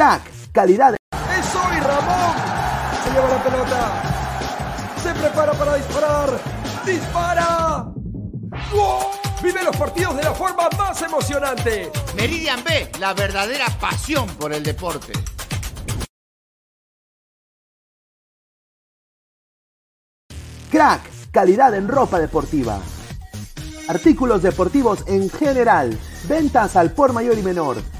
Crack, calidad. ¡Es hoy, Ramón! Se lleva la pelota. Se prepara para disparar. ¡Dispara! ¡Gol! Vive los partidos de la forma más emocionante. Meridian B, la verdadera pasión por el deporte. Crack, calidad en ropa deportiva. Artículos deportivos en general. Ventas al por mayor y menor.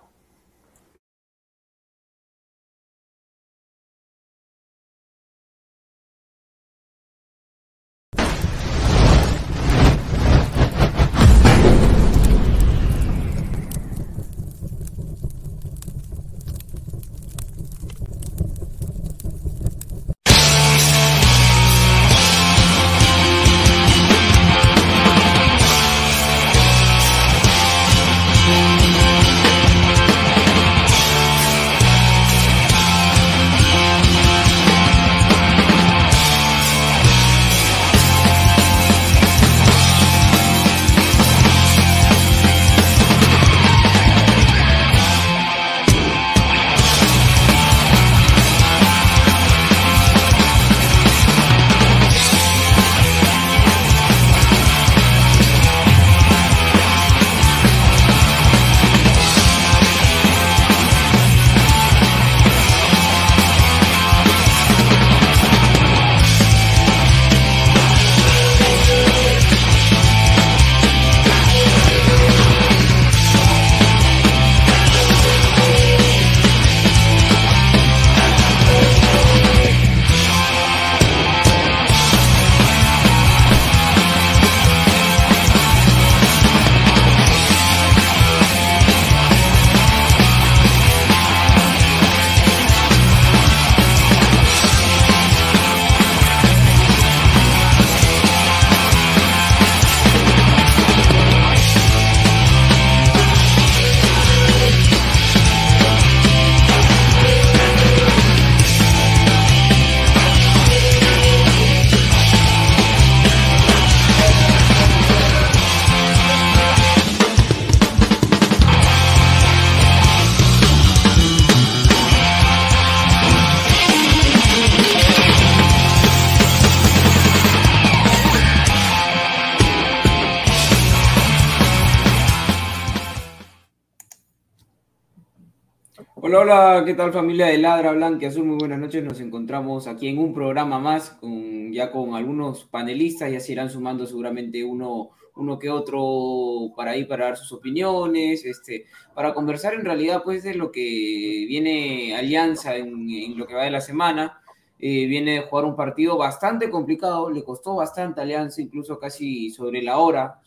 ¿Qué tal familia de Ladra Blanca Azul? Muy buenas noches. Nos encontramos aquí en un programa más, con, ya con algunos panelistas, ya se irán sumando seguramente uno, uno que otro para ahí para dar sus opiniones, este, para conversar en realidad pues de lo que viene Alianza en, lo que va de la semana. Eh, viene de jugar un partido bastante complicado, le costó bastante Alianza, incluso casi sobre la hora,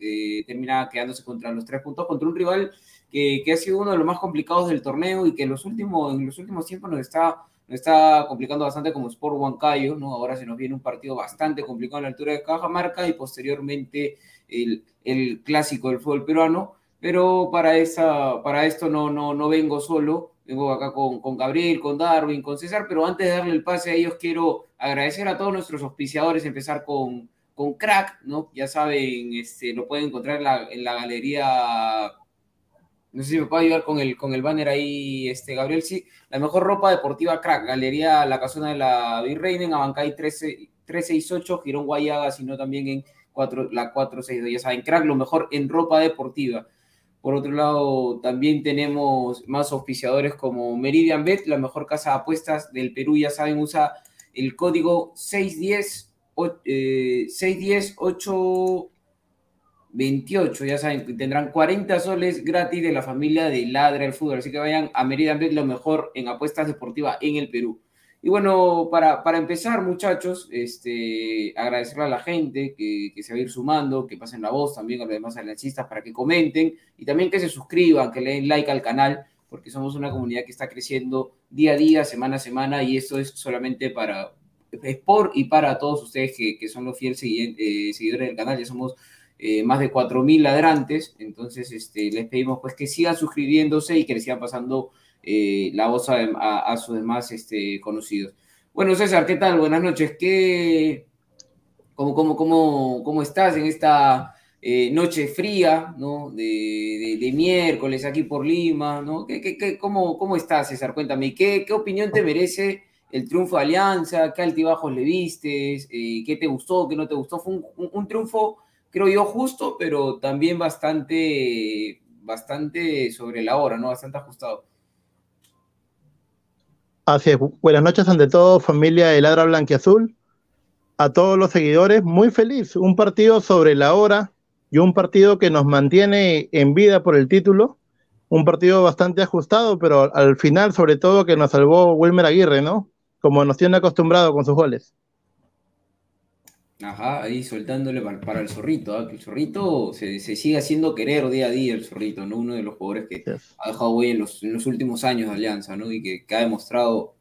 eh, termina quedándose contra los tres puntos, contra un rival que, ha sido uno de los más complicados del torneo y que en los últimos, en los últimos tiempos nos está, nos está complicando bastante como Sport Huancayo, ¿no? Ahora se nos viene un partido bastante complicado en la altura de Cajamarca y posteriormente el, el clásico del fútbol peruano, pero para, esa, para esto no, no, no vengo solo, vengo acá con, con, Gabriel, con Darwin, con César, pero antes de darle el pase a ellos quiero agradecer a todos nuestros auspiciadores, empezar con, con Crack, ¿no? Ya saben, este, lo pueden encontrar en la, en la galería no sé si me puede ayudar con el, con el banner ahí, este, Gabriel. Sí, la mejor ropa deportiva crack, Galería La Casona de la Virreina en Abancay 13, 368, Girón Guayaga, sino también en 4, la 462. Ya saben, crack, lo mejor en ropa deportiva. Por otro lado, también tenemos más auspiciadores como Meridian Bet, la mejor casa de apuestas del Perú. Ya saben, usa el código 610, 610 8 28, ya saben, tendrán 40 soles gratis de la familia de Ladra el Fútbol. Así que vayan a Meridian Bet, lo mejor en apuestas deportivas en el Perú. Y bueno, para, para empezar, muchachos, este, agradecerle a la gente que, que, se va a ir sumando, que pasen la voz también a los demás aliancistas para que comenten y también que se suscriban, que le den like al canal, porque somos una comunidad que está creciendo día a día, semana a semana, y esto es solamente para, es y para todos ustedes que, que son los fieles eh, seguidores del canal. Ya somos eh, más de 4.000 ladrantes, entonces este, les pedimos pues que sigan suscribiéndose y que les sigan pasando eh, la voz a, sus demás este, conocidos. Bueno, César, ¿qué tal? Buenas noches. ¿Qué, cómo, cómo, cómo, cómo estás en esta eh, noche fría, ¿no? De, miércoles aquí por Lima, ¿no? ¿Qué, cómo, ¿Cómo estás, César? Cuéntame, ¿qué, ¿qué opinión te merece el triunfo de Alianza? ¿Qué altibajos le vistes? ¿Qué te gustó? ¿Qué no te gustó? Fue un, triunfo, creo yo, justo, pero también bastante, bastante sobre la hora, ¿no? Bastante ajustado. Así es. Buenas noches ante todo, familia de Ladra Blanquiazul. A todos los seguidores, muy feliz. Un partido sobre la hora, y un partido que nos mantiene en vida por el título, un partido bastante ajustado, pero al final sobre todo que nos salvó Wilmer Aguirre, ¿no? Como nos tiene acostumbrado con sus goles. Ajá, ahí soltándole para, el zorrito, ¿ah? que el zorrito se, sigue haciendo querer día a día el zorrito, ¿no? Uno de los jugadores que ha dejado huella en los, en los últimos años de Alianza, ¿no? Y que, ha demostrado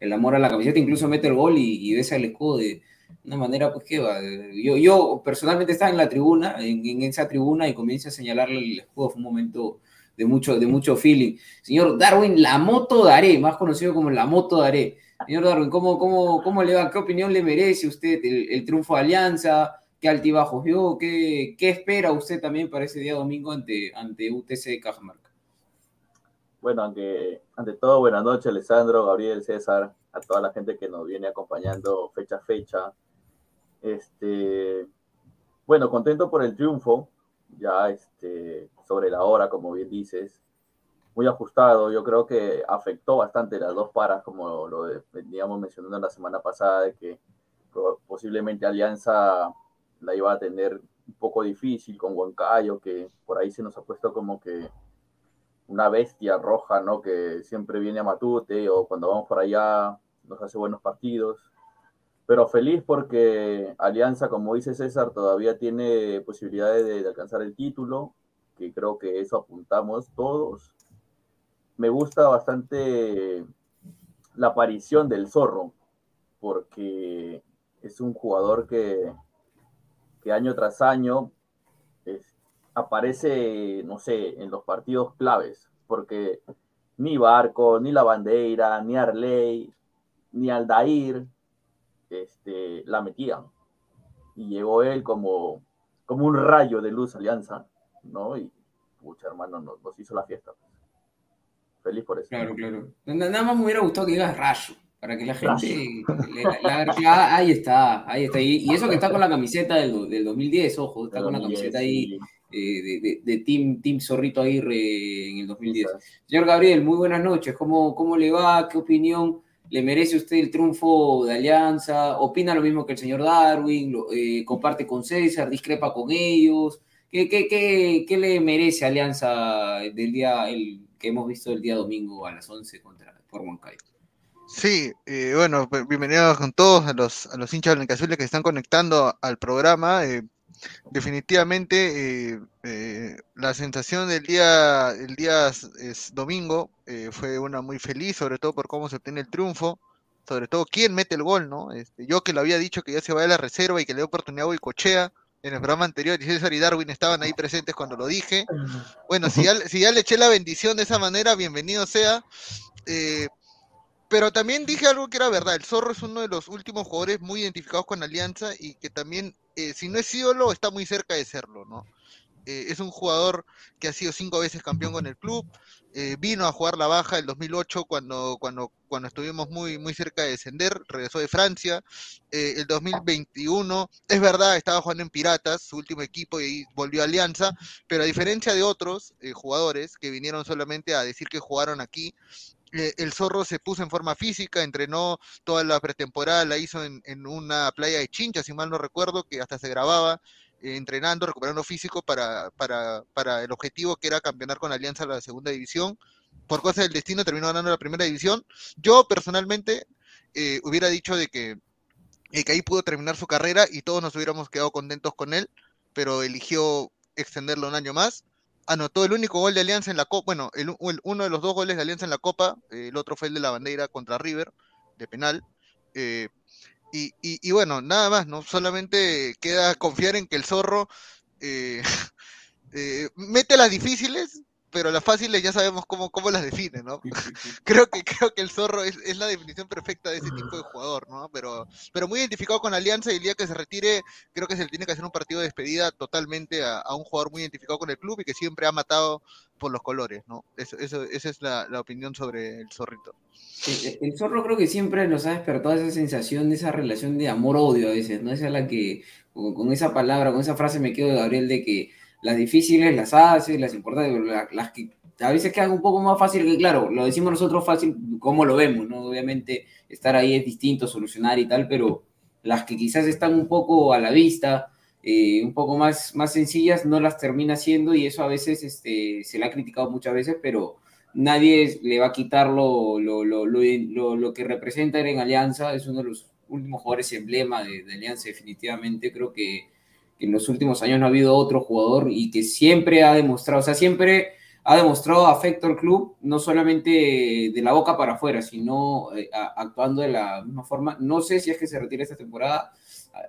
el amor a la camiseta, incluso mete el gol y, y besa el escudo de, una manera, pues que va. Yo, yo personalmente estaba en la tribuna, en, esa tribuna, y comienzo a señalarle el escudo. Fue un momento de mucho, de mucho feeling. Señor Darwin, la moto Daré, más conocido como la moto Daré. Señor Darwin, ¿cómo, cómo, cómo le va? ¿Qué opinión le merece usted el, triunfo de Alianza? ¿Qué altibajos vio? ¿Qué, ¿Qué, espera usted también para ese día domingo ante, ante UTC de Cajamarca? Bueno, ante, ante todo, buenas noches, Alessandro, Gabriel, César, a toda la gente que nos viene acompañando fecha a fecha este, bueno, contento por el triunfo, ya este, sobre la hora, como bien dices, muy ajustado. Yo creo que afectó bastante las dos paras, como lo veníamos mencionando la semana pasada, de que posiblemente Alianza la iba a tener un poco difícil con Huancayo, que por ahí se nos ha puesto como que una bestia roja, ¿no? Que siempre viene a Matute o cuando vamos por allá nos hace buenos partidos pero feliz porque Alianza, como dice César, todavía tiene posibilidades de, alcanzar el título, que creo que eso apuntamos todos. Me gusta bastante la aparición del zorro, porque es un jugador que, que año tras año aparece, no sé, en los partidos claves, porque ni Barco, ni La Bandera, ni Arley, ni Aldair, este, la metían. Y llegó él como, como un rayo de luz Alianza, ¿no? Y, pucha, hermano, nos, hizo la fiesta. Feliz por eso. Claro, claro. Nada más me hubiera gustado que digas rayo, para que la gente... ahí está, ahí está. Y, eso que está con la camiseta del, del 2010, ojo, está con la camiseta ahí... Eh, de, de, Team, Team Zorrito Aguirre en el 2010. Señor Gabriel, muy buenas noches. ¿Cómo, ¿Cómo le va? ¿Qué opinión ¿Le merece usted el triunfo de Alianza? ¿Opina lo mismo que el señor Darwin? Eh, ¿Comparte con César? ¿Discrepa con ellos? ¿Qué, qué, le merece Alianza del día el, que hemos visto el día domingo a las 11 contra por Moncayo? Sí, eh, bueno, pues, bienvenidos con todos a los, a los hinchas blancazules que están conectando al programa. Eh, definitivamente eh, la sensación del día, el día es, domingo eh, fue una muy feliz, sobre todo por cómo se obtiene el triunfo, sobre todo quién mete el gol, ¿no? Este, yo que lo había dicho que ya se va a la reserva y que le dio oportunidad a Cochea en el programa anterior, y César y Darwin estaban ahí presentes cuando lo dije. Bueno, si ya, si ya le eché la bendición de esa manera, bienvenido sea. Eh, pero también dije algo que era verdad, el Zorro es uno de los últimos jugadores muy identificados con Alianza y que también, eh, si no es ídolo, está muy cerca de serlo, ¿no? Eh, es un jugador que ha sido cinco veces campeón con el club, eh, vino a jugar la baja el 2008 cuando, cuando, cuando estuvimos muy, muy cerca de descender, regresó de Francia, el 2021, es verdad, estaba jugando en Piratas, su último equipo, y volvió a Alianza, pero a diferencia de otros jugadores que vinieron solamente a decir que jugaron aquí, eh, el zorro se puso en forma física, entrenó toda la pretemporada, la hizo en, una playa de Chincha, si mal no recuerdo, que hasta se grababa eh, entrenando, recuperando físico para, para, para, el objetivo que era campeonar con Alianza la segunda división. Por cosas del destino terminó ganando la primera división. Yo personalmente eh, hubiera dicho de que, que ahí pudo terminar su carrera y todos nos hubiéramos quedado contentos con él, pero eligió extenderlo un año más anotó el único gol de Alianza en la Copa, bueno, el, uno de los dos goles de Alianza en la Copa, el otro fue el de la bandera contra River, de penal. Eh, y, bueno, nada más, ¿no? Solamente queda confiar en que el zorro eh, eh, mete las difíciles, pero las fáciles ya sabemos cómo, cómo las define, ¿no? creo, que, creo que el zorro es, es, la definición perfecta de ese tipo de jugador, ¿no? Pero, pero muy identificado con Alianza y el día que se retire, creo que se le tiene que hacer un partido de despedida totalmente a, a un jugador muy identificado con el club y que siempre ha matado por los colores, ¿no? Eso, eso, esa es la, la, opinión sobre el zorrito. El, el, zorro creo que siempre nos ha despertado esa sensación de esa relación de amor-odio a veces, ¿no? Esa es la que, con, con esa palabra, con esa frase me quedo de Gabriel de que las difíciles las hace, las importantes, las que a veces quedan un poco más fácil, que claro, lo decimos nosotros fácil como lo vemos, ¿no? Obviamente estar ahí es distinto, solucionar y tal, pero las que quizás están un poco a la vista, eh, un poco más, más sencillas, no las termina haciendo y eso a veces este, se le ha criticado muchas veces, pero nadie le va a quitar lo, lo, lo, lo que representa en Alianza, es uno de los últimos jugadores emblema de, de Alianza definitivamente, creo que que en los últimos años no ha habido otro jugador y que siempre ha demostrado, o sea, siempre ha demostrado afecto al club, no solamente de la boca para afuera, sino eh, actuando de la misma forma. No sé si es que se retire esta temporada.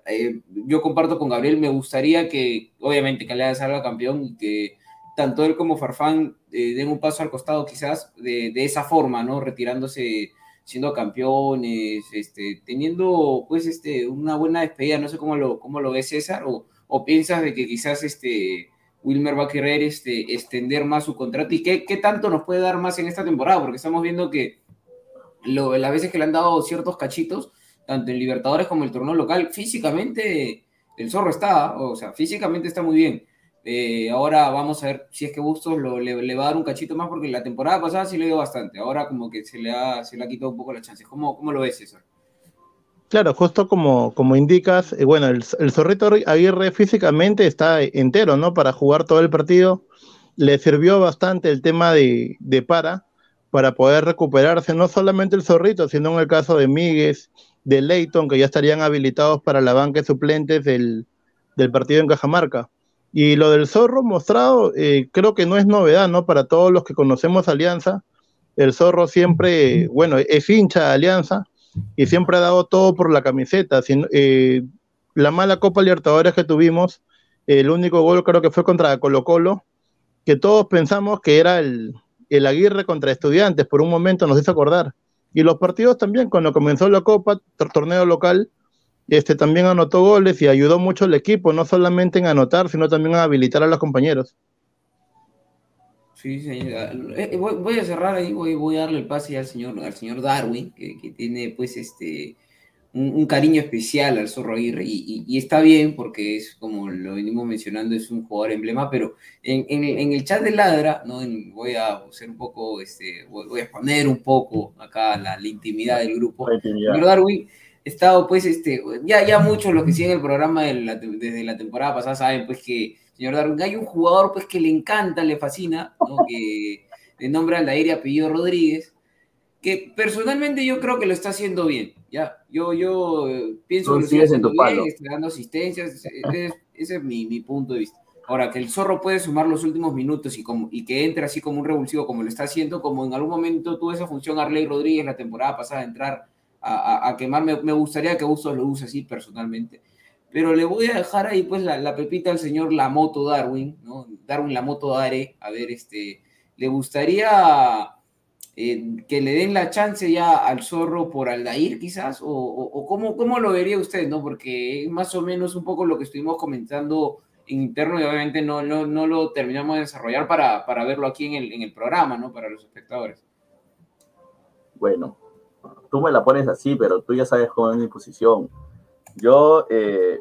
Eh, yo comparto con Gabriel, me gustaría que, obviamente, que le salga campeón y que tanto él como Farfán eh, den un paso al costado quizás de, de, esa forma, ¿no? Retirándose siendo campeones, este, teniendo pues este, una buena despedida, no sé cómo lo, cómo lo ve César, o, o piensas de que quizás este Wilmer va a querer este, extender más su contrato y qué, qué tanto nos puede dar más en esta temporada, porque estamos viendo que lo, las veces que le han dado ciertos cachitos, tanto en Libertadores como en el torneo local, físicamente el zorro está, o sea, físicamente está muy bien. Eh, ahora vamos a ver si es que Bustos lo, le, va a dar un cachito más, porque la temporada pasada sí le dio bastante, ahora como que se le ha, se le ha quitado un poco las chances. ¿Cómo, cómo lo ves, César? Claro, justo como, como indicas, eh, bueno, el, el, Zorrito Aguirre físicamente está entero, ¿no? Para jugar todo el partido. Le sirvió bastante el tema de, de para, para poder recuperarse, no solamente el Zorrito, sino en el caso de Míguez, de Leighton, que ya estarían habilitados para la banca de suplentes del, del partido en Cajamarca. Y lo del Zorro mostrado, eh, creo que no es novedad, ¿no? Para todos los que conocemos Alianza, el Zorro siempre, bueno, es hincha de Alianza y siempre ha dado todo por la camiseta. Sin, eh, la mala Copa Libertadores que tuvimos, el único gol creo que fue contra Colo Colo, que todos pensamos que era el, el Aguirre contra Estudiantes, por un momento nos hizo acordar. Y los partidos también, cuando comenzó la Copa, torneo local, este también anotó goles y ayudó mucho al equipo, no solamente en anotar, sino también a habilitar a los compañeros. Sí, señor. Eh, voy, voy, a cerrar ahí, voy, voy, a darle el pase al señor, al señor Darwin, que, que tiene pues este un, un, cariño especial al Zorro Aguirre, y, y, y, está bien, porque es como lo venimos mencionando, es un jugador emblema, pero en, en, en el chat de Ladra, ¿no? En, voy a ser un poco, este, voy, voy, a exponer un poco acá la, la intimidad del grupo. La Señor Darwin, estado pues, este, ya, ya muchos los que siguen el programa de la, desde la temporada pasada saben pues que señor Darwin, hay un jugador pues que le encanta, le fascina, ¿no? que de nombre Aldair y apellido Rodríguez, que personalmente yo creo que lo está haciendo bien, ¿ya? Yo, yo pienso que lo está haciendo bien, está dando asistencias, ese, ese es mi, mi, punto de vista. Ahora, que el zorro puede sumar los últimos minutos y, como, y que entre así como un revulsivo como lo está haciendo, como en algún momento tuvo esa función Arley Rodríguez la temporada pasada, entrar a, a, a quemar, me, me, gustaría que Bustos lo use así personalmente pero le voy a dejar ahí pues la, pepita al señor Lamoto Darwin, ¿no? Darwin Lamoto Dare, a ver, este, ¿le gustaría eh, que le den la chance ya al zorro por Aldair quizás? ¿O, o, o cómo, cómo, lo vería usted, no? Porque es más o menos un poco lo que estuvimos comentando en interno y obviamente no, no, no lo terminamos de desarrollar para, para verlo aquí en el, en el programa, ¿no? Para los espectadores. Bueno, tú me la pones así, pero tú ya sabes cómo es mi posición yo eh,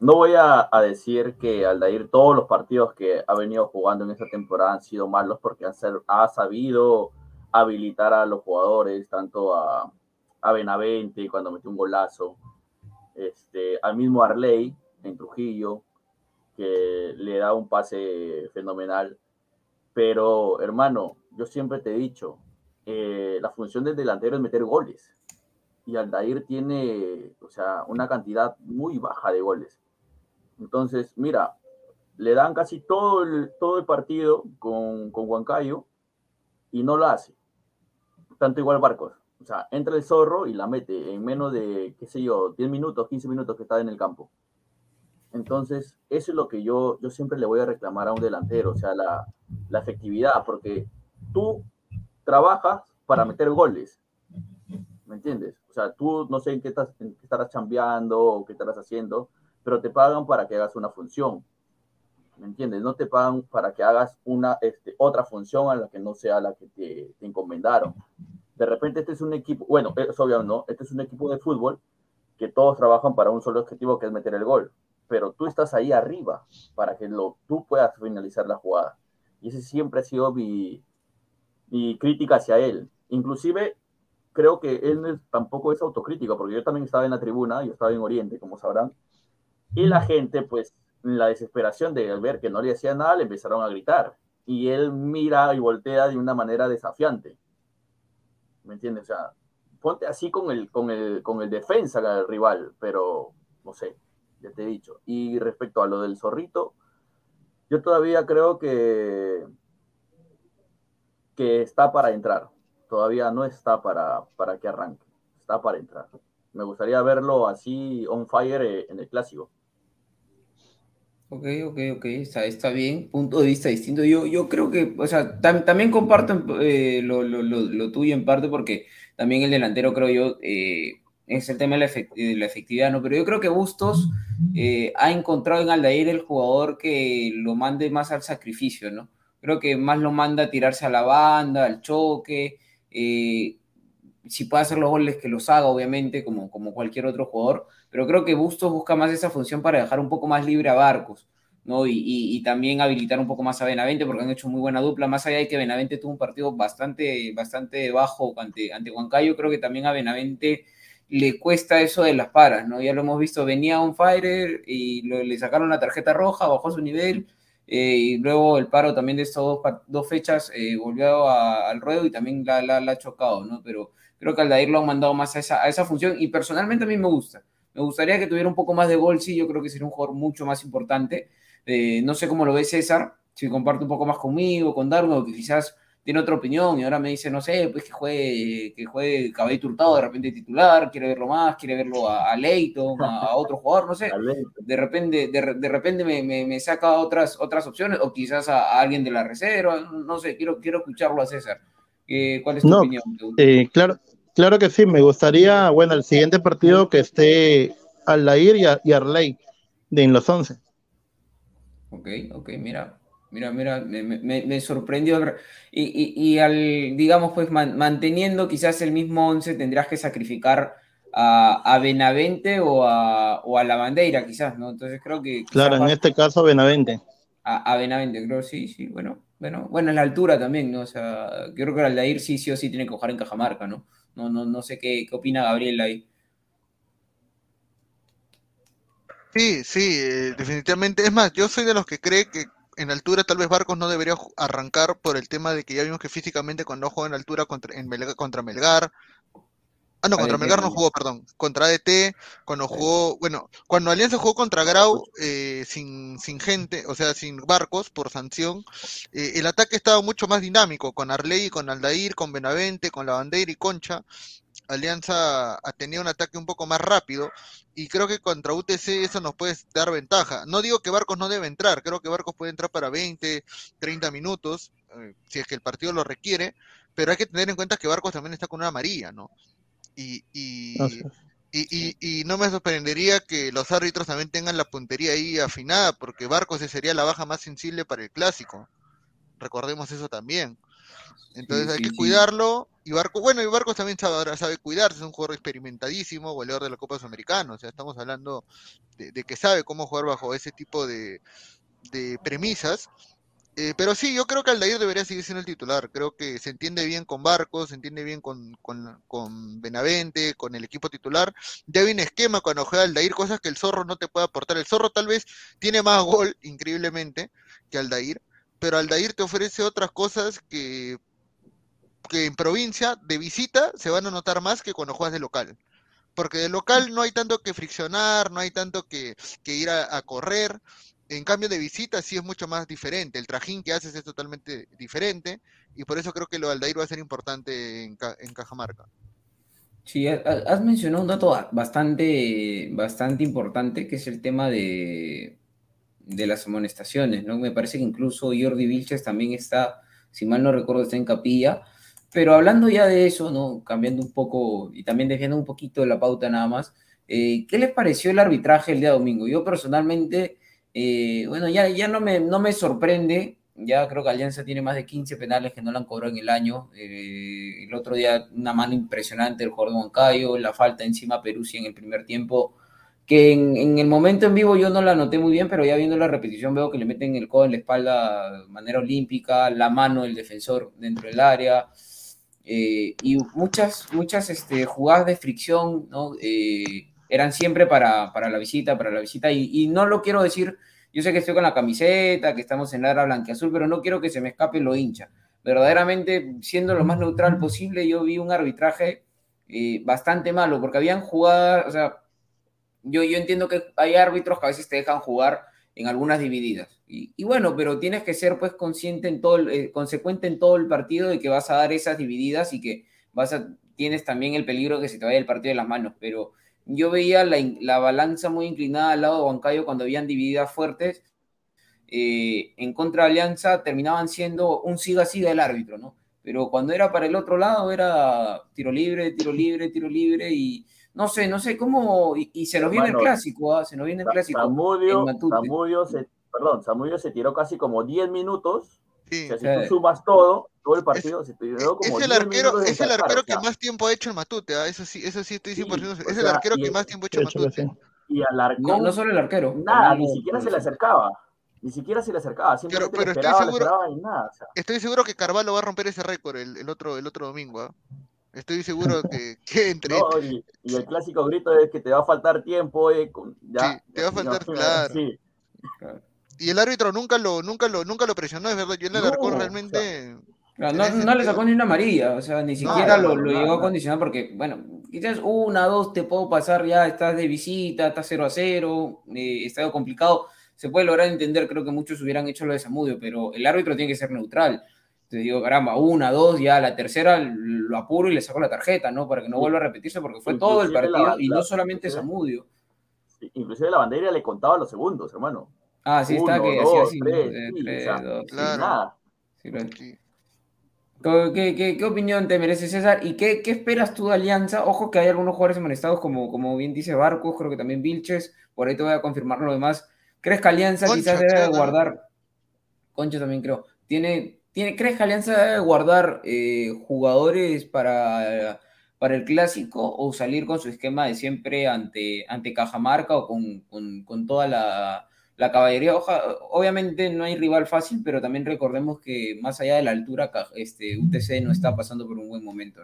no voy a, decir que Aldair todos los partidos que ha venido jugando en esta temporada han sido malos porque han ha sabido habilitar a los jugadores, tanto a, a Benavente cuando metió un golazo, este, al mismo Arley en Trujillo, que le da un pase fenomenal. Pero, hermano, yo siempre te he dicho, eh, la función del delantero es meter goles y Aldair tiene, o sea, una cantidad muy baja de goles. Entonces, mira, le dan casi todo el, todo el partido con, con Huancayo y no lo hace. Tanto igual Barcos. O sea, entra el zorro y la mete en menos de, qué sé yo, 10 minutos, 15 minutos que está en el campo. Entonces, eso es lo que yo, yo siempre le voy a reclamar a un delantero, o sea, la, la efectividad, porque tú trabajas para meter goles, ¿me entiendes? O sea, tú no sé en qué, estás, en qué estarás chambeando o qué estarás haciendo, pero te pagan para que hagas una función. ¿Me entiendes? No te pagan para que hagas una este, otra función a la que no sea la que te, te encomendaron. De repente este es un equipo, bueno, es obvio, ¿no? Este es un equipo de fútbol que todos trabajan para un solo objetivo que es meter el gol, pero tú estás ahí arriba para que lo, tú puedas finalizar la jugada. Y ese siempre ha sido mi, mi crítica hacia él. Inclusive creo que él tampoco es autocrítico, porque yo también estaba en la tribuna, yo estaba en Oriente, como sabrán, y la gente, pues, en la desesperación de ver que no le hacía nada, le empezaron a gritar. Y él mira y voltea de una manera desafiante. ¿Me entiendes? O sea, ponte así con el, con el, con el defensa del rival, pero no sé, ya te he dicho. Y respecto a lo del zorrito, yo todavía creo que, que está para entrar. Todavía no está para, para que arranque. Está para entrar. Me gustaría verlo así on fire eh, en el clásico. Ok, ok, ok, está, está bien, punto de vista distinto. Yo, yo creo que, o sea, tam- también comparto eh, lo, lo- lo- lo tuyo en parte porque también el delantero, creo yo, eh, es el tema de la, efectividad, ¿no? Pero yo creo que Bustos eh, ha encontrado en Aldair el jugador que lo mande más al sacrificio, ¿no? Creo que más lo manda a tirarse a la banda, al choque, eh, si puede hacer los goles que los haga, obviamente, como, como cualquier otro jugador, pero creo que Bustos busca más esa función para dejar un poco más libre a Barcos, ¿no? Y, y- también habilitar un poco más a Benavente, porque han hecho muy buena dupla, más allá de que Benavente tuvo un partido bastante, bastante bajo ante, ante Huancayo, creo que también a Benavente le cuesta eso de las paras, ¿no? Ya lo hemos visto, venía un fire y lo- le sacaron la tarjeta roja, bajó su nivel, eh, y luego el paro también de estas dos, fechas eh, volvió al ruedo y también la, ha chocado, ¿no? Pero creo que Aldair lo han mandado más a esa, a esa función y personalmente a mí me gusta. Me gustaría que tuviera un poco más de gol, sí, yo creo que sería un jugador mucho más importante. Eh, no sé cómo lo ve César, si comparte un poco más conmigo, con Darwin, o que quizás tiene otra opinión y ahora me dice, no sé, pues que juegue, que juegue Caballito Hurtado de repente titular, quiere verlo más, quiere verlo a, a Leighton, a, a otro jugador, no sé. De repente, de, re- de repente me, me- me saca otras, otras opciones, o quizás a, a alguien de la reserva, no sé, quiero, quiero escucharlo a César. Eh, ¿Cuál es tu No, opinión? eh, claro, claro que sí. Me gustaría, bueno, el siguiente partido que esté Aldair y, y Arley de en los 11. Ok, ok, mira, mira, mira, me, me- me- me sorprendió. Y, y- y al, digamos, pues man- manteniendo quizás el mismo 11, tendrás que sacrificar a, a Benavente o a, o a la Bandeira, quizás, ¿no? Entonces creo que Claro, en este caso Benavente. a, a Benavente, creo, sí, sí, bueno, bueno, bueno, es la altura también, ¿no? O sea, yo creo que Aldair sí, sí o sí tiene que jugar en Cajamarca, ¿no? No, no, no sé qué, qué opina Gabriel ahí. Sí, sí, eh, definitivamente. Es más, yo soy de los que cree que en altura tal vez Barcos no debería arrancar por el tema de que ya vimos que físicamente cuando juega en altura contra, en Melgar, contra Melgar. Ah, no, contra Melgar no jugó, perdón. Contra ADT, cuando jugó, bueno, cuando Alianza jugó contra Grau eh, sin, sin gente, o sea, sin barcos por sanción, eh, el ataque estaba mucho más dinámico, con Arley, con Aldair, con Benavente, con La Bandera y Concha. Alianza ha tenido un ataque un poco más rápido y creo que contra UTC eso nos puede dar ventaja. No digo que Barcos no debe entrar, creo que Barcos puede entrar para 20, 30 minutos, eh, si es que el partido lo requiere, pero hay que tener en cuenta que Barcos también está con una amarilla, ¿no? Y, y, y, y- y no me sorprendería que los árbitros también tengan la puntería ahí afinada, porque Barcos sería la baja más sensible para el clásico. Recordemos eso también. Entonces Sí, hay sí, que cuidarlo. Y Barcos, bueno, y Barcos también sabe, sabe cuidarse, es un jugador experimentadísimo, goleador de la Copa Sudamericana. O sea, estamos hablando de, de que sabe cómo jugar bajo ese tipo de, de premisas. Eh, pero sí, yo creo que Aldair debería seguir siendo el titular. Creo que se entiende bien con Barcos, se entiende bien con, con, con Benavente, con el equipo titular. Ya un esquema cuando juega Aldair, cosas que el Zorro no te puede aportar. El Zorro tal vez tiene más gol, increíblemente, que Aldair, pero Aldair te ofrece otras cosas que, que en provincia, de visita, se van a notar más que cuando juegas de local. Porque de local no hay tanto que friccionar, no hay tanto que, que ir a, correr. En cambio de visita sí es mucho más diferente. El trajín que haces es totalmente diferente. Y por eso creo que lo de Aldair va a ser importante en, en Cajamarca. Sí, ha- ha- has mencionado un dato bastante, bastante importante, que es el tema de, de las amonestaciones, ¿no? Me parece que incluso Jordi Vilches también está, si mal no recuerdo, está en capilla. Pero hablando ya de eso, ¿no? Cambiando un poco y también dejando un poquito de la pauta nada más, eh, ¿qué les pareció el arbitraje el día domingo? Yo personalmente, eh, bueno, ya, ya no me, no me sorprende, ya creo que Alianza tiene más de 15 penales que no le han cobrado en el año. eh, el otro día una mano impresionante del jugador de Huancayo, la falta encima a Peruzzi en el primer tiempo que en, el momento en vivo yo no la noté muy bien, pero ya viendo la repetición veo que le meten el codo en la espalda de manera olímpica, la mano del defensor dentro del área, eh, y muchas, muchas este, jugadas de fricción ¿no? eh, eran siempre para, para, la visita, para la visita, y, no lo quiero decir, yo sé que estoy con la camiseta, que estamos en la era blanqueazul, pero no quiero que se me escape lo hincha. Verdaderamente, siendo lo más neutral posible, yo vi un arbitraje eh, bastante malo, porque habían jugadas, yo, yo entiendo que hay árbitros que a veces te dejan jugar en algunas divididas. Y, bueno, pero tienes que ser pues consciente en todo, el, eh, consecuente en todo el partido de que vas a dar esas divididas y que vas a, tienes también el peligro de que se te vaya el partido de las manos. Pero yo veía la, la balanza muy inclinada al lado de Huancayo cuando habían divididas fuertes. Eh, en contra de Alianza terminaban siendo un siga-siga del árbitro, ¿no? Pero cuando era para el otro lado era tiro libre, tiro libre, tiro libre y no sé, no sé cómo, y, y se nos viene el clásico, ¿ah? se nos viene el clásico. Samudio, Samudio se, perdón, Samudio se tiró casi como 10 minutos. Sí. O sea, si tú sumas todo, todo el partido, se tiró como es el 10 arquero, es el arquero que más tiempo ha hecho el Matute, ¿ah? eso sí, eso sí estoy 100% Sí, es o el sea, arquero que el- más tiempo ha hecho que Matute. Y Alarcón, No, no solo el arquero. nada, ni siquiera se le acercaba. Ni siquiera se le acercaba, pero le estoy esperaba, seguro- esperaba y nada. o sea. Estoy seguro que Carvalho va a romper ese récord el, el otro, el otro domingo, ¿ah? Estoy seguro que, que entre, No, y, y el clásico grito es que te va a faltar tiempo, eh, con- ya. Sí, te va a faltar, no, claro. Sí, y el árbitro nunca lo, nunca lo, nunca lo presionó, es verdad, yo el No, Alarcón o realmente, Claro, En no, no le sacó ni una amarilla, o sea, ni siquiera lo, lo llegó a condicionar porque, bueno, quizás una, dos te puedo pasar ya, estás de visita, estás 0 a 0, eh, está algo complicado, se puede lograr entender, creo que muchos hubieran hecho lo de Samudio, pero el árbitro tiene que ser neutral. Entonces digo, caramba, una, dos, ya la tercera lo apuro y le saco la tarjeta, ¿no? Para que no vuelva a repetirse porque fue todo el la- partido y la- no solamente Samudio. Inclusive la bandera le contaba los segundos, hermano. Ah, sí, está que dos, hacía así, ¿no? tres, Eh, sí, tres, o sea, dos, sí, Claro. Nada. sí, lo- sí. ¿Qué, qué, opinión te merece César? ¿Y qué, qué esperas tú de Alianza? Ojo que hay algunos jugadores amonestados, como, como bien dice Barcos, creo que también Vilches, por ahí te voy a confirmar lo demás. ¿Crees que Alianza Concha, quizás debe guardar, Concha también creo, tiene, tiene, ¿crees que Alianza debe guardar eh, jugadores para, para el clásico o salir con su esquema de siempre ante, ante Cajamarca o con, con- toda la, la caballería? Obviamente no hay rival fácil, pero también recordemos que más allá de la altura, este, UTC no está pasando por un buen momento.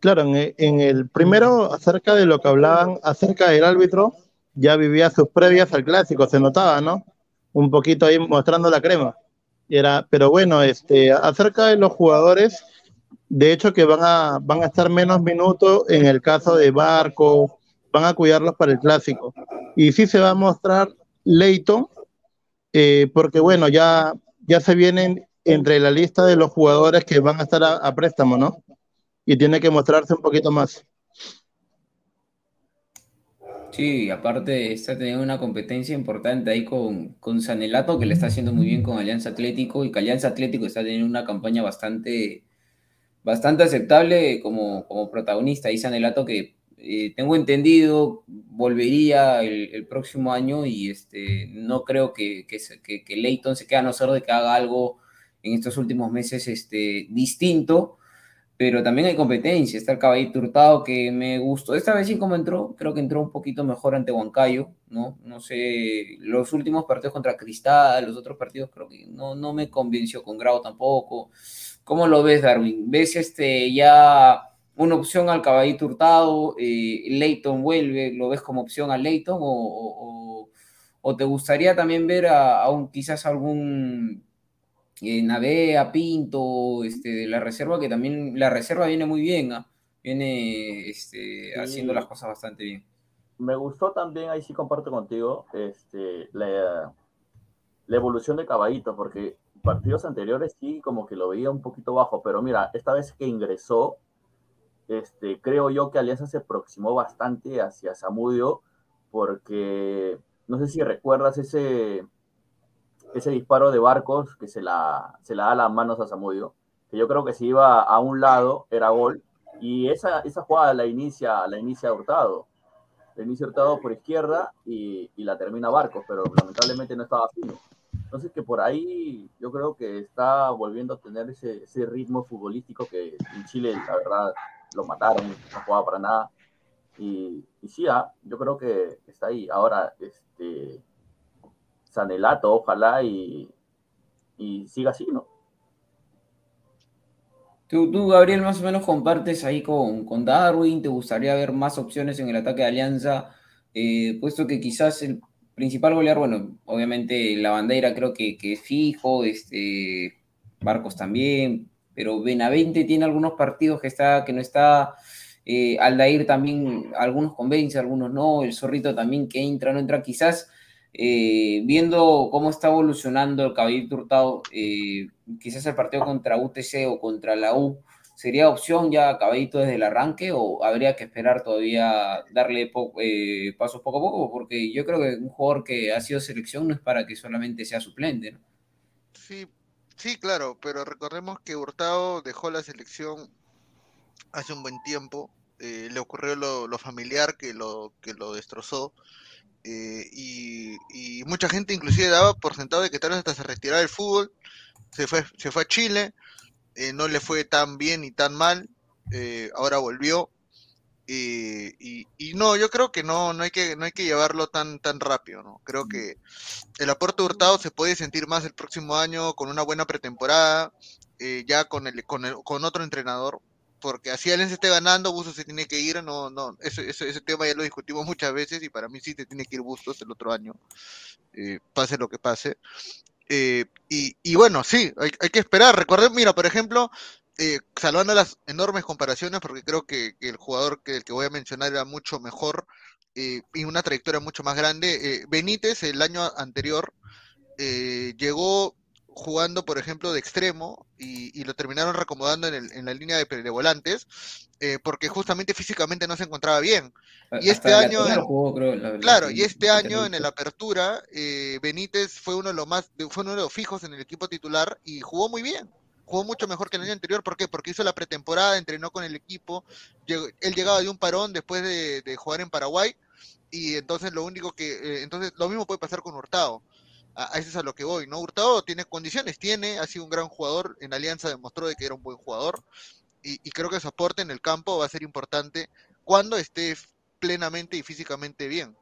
Claro, en el primero, acerca de lo que hablaban acerca del árbitro, ya vivía sus previas al clásico, se notaba, ¿no? Un poquito ahí mostrando la crema. Era, pero bueno, este, acerca de los jugadores, de hecho que van a, van a estar menos minutos en el caso de Barco, van a cuidarlos para el clásico. Y sí se va a mostrar Leighton, eh, porque bueno, ya, ya se vienen entre la lista de los jugadores que van a estar a préstamo, ¿no? y tiene que mostrarse un poquito más. Sí, aparte está teniendo una competencia importante ahí con, con Sanelato, que le está haciendo muy bien con Alianza Atlético, y que Alianza Atlético está teniendo una campaña bastante, bastante aceptable como, como protagonista. Y Sanelato que eh, tengo entendido volvería el, próximo año y este, no creo que, que, que Leighton se quede a no ser de que haga algo en estos últimos meses este, distinto pero también hay competencia. Está el Caballito Hurtado que me gustó. Esta vez sí como entró, creo que entró un poquito mejor ante Huancayo, ¿no? No sé, los últimos partidos contra Cristal, los otros partidos creo que no, no me convenció con Grau tampoco. ¿Cómo lo ves, Darwin? ¿Ves este ya una opción al Caballito Hurtado? Eh, ¿Leighton vuelve? ¿Lo ves como opción a Leighton? ¿O, o- te gustaría también ver a, a un, quizás algún eh, Navea, Pinto, este, de la reserva, que también la reserva viene muy bien, ¿ah? Viene este, haciendo las cosas bastante bien. Me gustó también, ahí sí comparto contigo, este, la, la evolución de Caballito, porque partidos anteriores sí como que lo veía un poquito bajo, pero mira, esta vez que ingresó, este, creo yo que Alianza se aproximó bastante hacia Zamudio, porque no sé si recuerdas ese, ese disparo de barcos que se la, se la da las manos a Zamudio, que yo creo que si iba a un lado era gol, y esa, esa jugada la inicia, la inicia Hurtado. La inicia Hurtado por izquierda y, y la termina Barcos, pero lamentablemente no estaba fino. Entonces que por ahí yo creo que está volviendo a tener ese, ese ritmo futbolístico que en Chile, la verdad, lo mataron, no jugaba para nada. Y, y sí, ah, yo creo que está ahí. Ahora, este, Sanelato, ojalá y, y siga así, ¿no? Tú, Gabriel, más o menos compartes ahí con, con Darwin, ¿te gustaría ver más opciones en el ataque de Alianza? Eh, puesto que quizás el principal goleador, bueno, obviamente la bandera creo que, que es fijo, este, Barcos también, pero Benavente tiene algunos partidos que, está, que no está, eh, Aldair también, algunos convence, algunos no, el Zorrito también que entra, no entra, quizás eh, viendo cómo está evolucionando el Caballito Hurtado, eh, quizás el partido contra UTC o contra la U, ¿sería opción ya Caballito desde el arranque o habría que esperar todavía darle eh, pasos poco a poco? Porque yo creo que un jugador que ha sido selección no es para que solamente sea suplente. Sí, sí, claro, pero recordemos que Hurtado dejó la selección hace un buen tiempo. Eh, le ocurrió lo, lo, familiar que lo, que lo destrozó. Eh, y, y, mucha gente inclusive daba por sentado de que tal vez hasta se retirara del fútbol. Se fue, se fue a Chile, eh, no le fue tan bien y tan mal. Eh, ahora volvió. Y, y, no, yo creo que no, no hay que, no hay que llevarlo tan, tan rápido, ¿no? Creo que el aporte Hurtado se puede sentir más el próximo año con una buena pretemporada, eh, ya con el, con el, con otro entrenador, porque así Alianza esté ganando, Bustos se tiene que ir, no, no, ese, ese, ese, tema ya lo discutimos muchas veces y para mí sí se tiene que ir Bustos el otro año, eh, pase lo que pase. Eh, y, y, bueno, sí, hay, hay, que esperar. Recuerden, mira, por ejemplo, eh, salvando las enormes comparaciones, porque creo que, el jugador que, que, voy a mencionar era mucho mejor eh, y una trayectoria mucho más grande. Benítez, el año anterior, llegó jugando, por ejemplo, de extremo y, y lo terminaron recomodando en, el, en la línea de, de volantes eh, porque justamente físicamente no se encontraba bien. Y este año, jugó, creo, la, claro, y este año en el apertura, eh, Benítez fue uno de los más, fue uno de los fijos en el equipo titular y jugó muy bien. Jugó mucho mejor que el año anterior, ¿por qué? Porque hizo la pretemporada, entrenó con el equipo, llegó, él llegaba de un parón después de, de, jugar en Paraguay, y entonces lo único que, eh, entonces lo mismo puede pasar con Hurtado a, eso es a lo que voy, ¿no? Hurtado tiene condiciones, tiene, ha sido un gran jugador, en Alianza demostró de que era un buen jugador, y, creo que su aporte en el campo va a ser importante cuando esté plenamente y físicamente bien.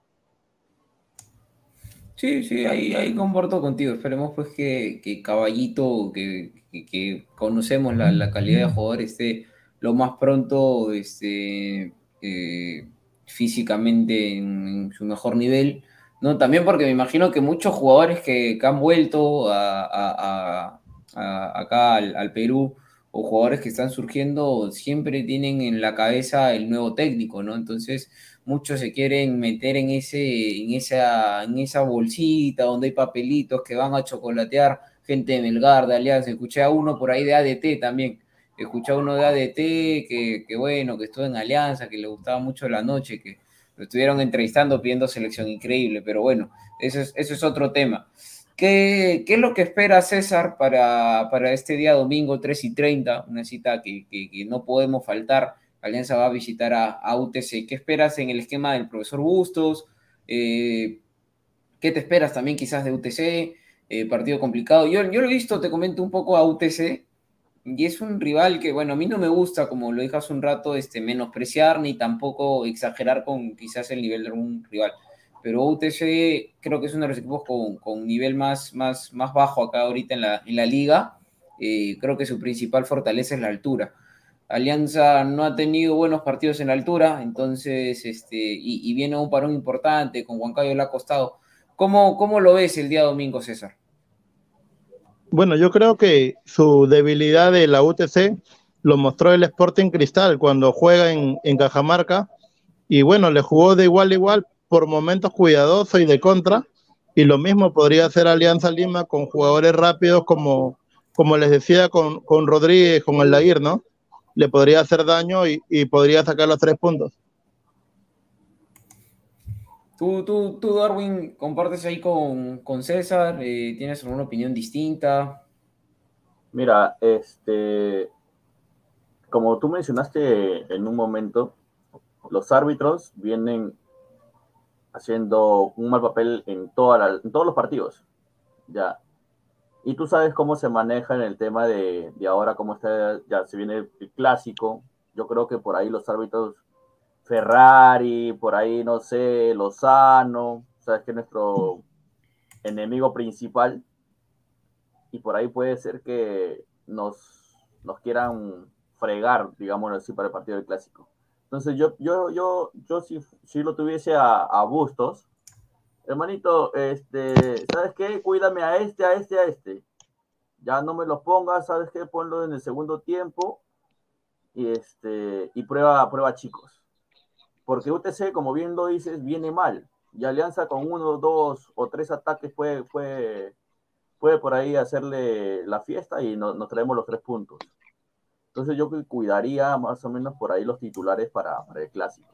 Sí, sí, ahí, ahí comporto contigo. Esperemos pues que, que Caballito, que, que, que conocemos la, la, calidad de jugador, esté lo más pronto este, eh, físicamente en, en, su mejor nivel. ¿No? También porque me imagino que muchos jugadores que, que han vuelto a, a, acá al, al Perú o jugadores que están surgiendo siempre tienen en la cabeza el nuevo técnico, ¿no? Entonces, muchos se quieren meter en, ese, en, esa, en esa bolsita donde hay papelitos que van a chocolatear gente de Melgar, de Alianza. Escuché a uno por ahí de ADT también. Escuché a uno de ADT que, que bueno, que estuvo en Alianza, que le gustaba mucho la noche, que lo estuvieron entrevistando pidiendo selección increíble, pero bueno, eso es, eso es otro tema. ¿Qué, ¿Qué, es lo que espera César para, para, este día domingo 3 y 30? Una cita que, que, no podemos faltar. Alianza va a visitar a, a, UTC. ¿Qué esperas en el esquema del profesor Bustos? Eh, ¿Qué te esperas también quizás de UTC? Eh, partido complicado. Yo, yo lo he visto, te comento un poco a UTC, y es un rival que, bueno, a mí no me gusta, como lo dije hace un rato, este, menospreciar ni tampoco exagerar con quizás el nivel de algún rival pero UTC creo que es uno de los equipos con, con nivel más, más, más bajo acá ahorita en la, en la liga. Eh, creo que su principal fortaleza es la altura. Alianza no ha tenido buenos partidos en la altura, entonces, este, y, viene un parón importante, con Juan Cayo le ha costado. ¿Cómo, ¿Cómo lo ves el día domingo, César? Bueno, yo creo que su debilidad de la UTC lo mostró el Sporting Cristal cuando juega en, en Cajamarca, y bueno, le jugó de igual a igual, por momentos cuidadoso y de contra, y lo mismo podría hacer Alianza Lima con jugadores rápidos como, como les decía, con, con Rodríguez, con el Lair, ¿no? le podría hacer daño y, y podría sacar los tres puntos. Tú, tú, tú, Darwin, compartes ahí con, con César, eh, ¿tienes alguna opinión distinta? Mira, este, como tú mencionaste en un momento, los árbitros vienen haciendo un mal papel en, toda la- todos los partidos. Ya. Y tú sabes cómo se maneja en el tema de, de ahora, cómo está, ya se viene el clásico. Yo creo que por ahí los árbitros, Ferrari, por ahí, no sé, Lozano, sabes que es nuestro enemigo principal. Y por ahí puede ser que nos, nos quieran fregar, digamos así, para el partido del clásico. Entonces yo, yo, yo, yo si, si lo tuviese a, a Bustos, hermanito, este, ¿sabes qué? Cuídame a este, a este, a este. Ya no me los pongas, ¿sabes qué? Ponlo en el segundo tiempo y este y prueba, prueba chicos. Porque UTC, como bien lo dices, viene mal. Y Alianza con uno, dos o tres ataques puede, por ahí hacerle la fiesta y no- nos traemos los tres puntos. Entonces yo cuidaría más o menos por ahí los titulares para, para el clásico.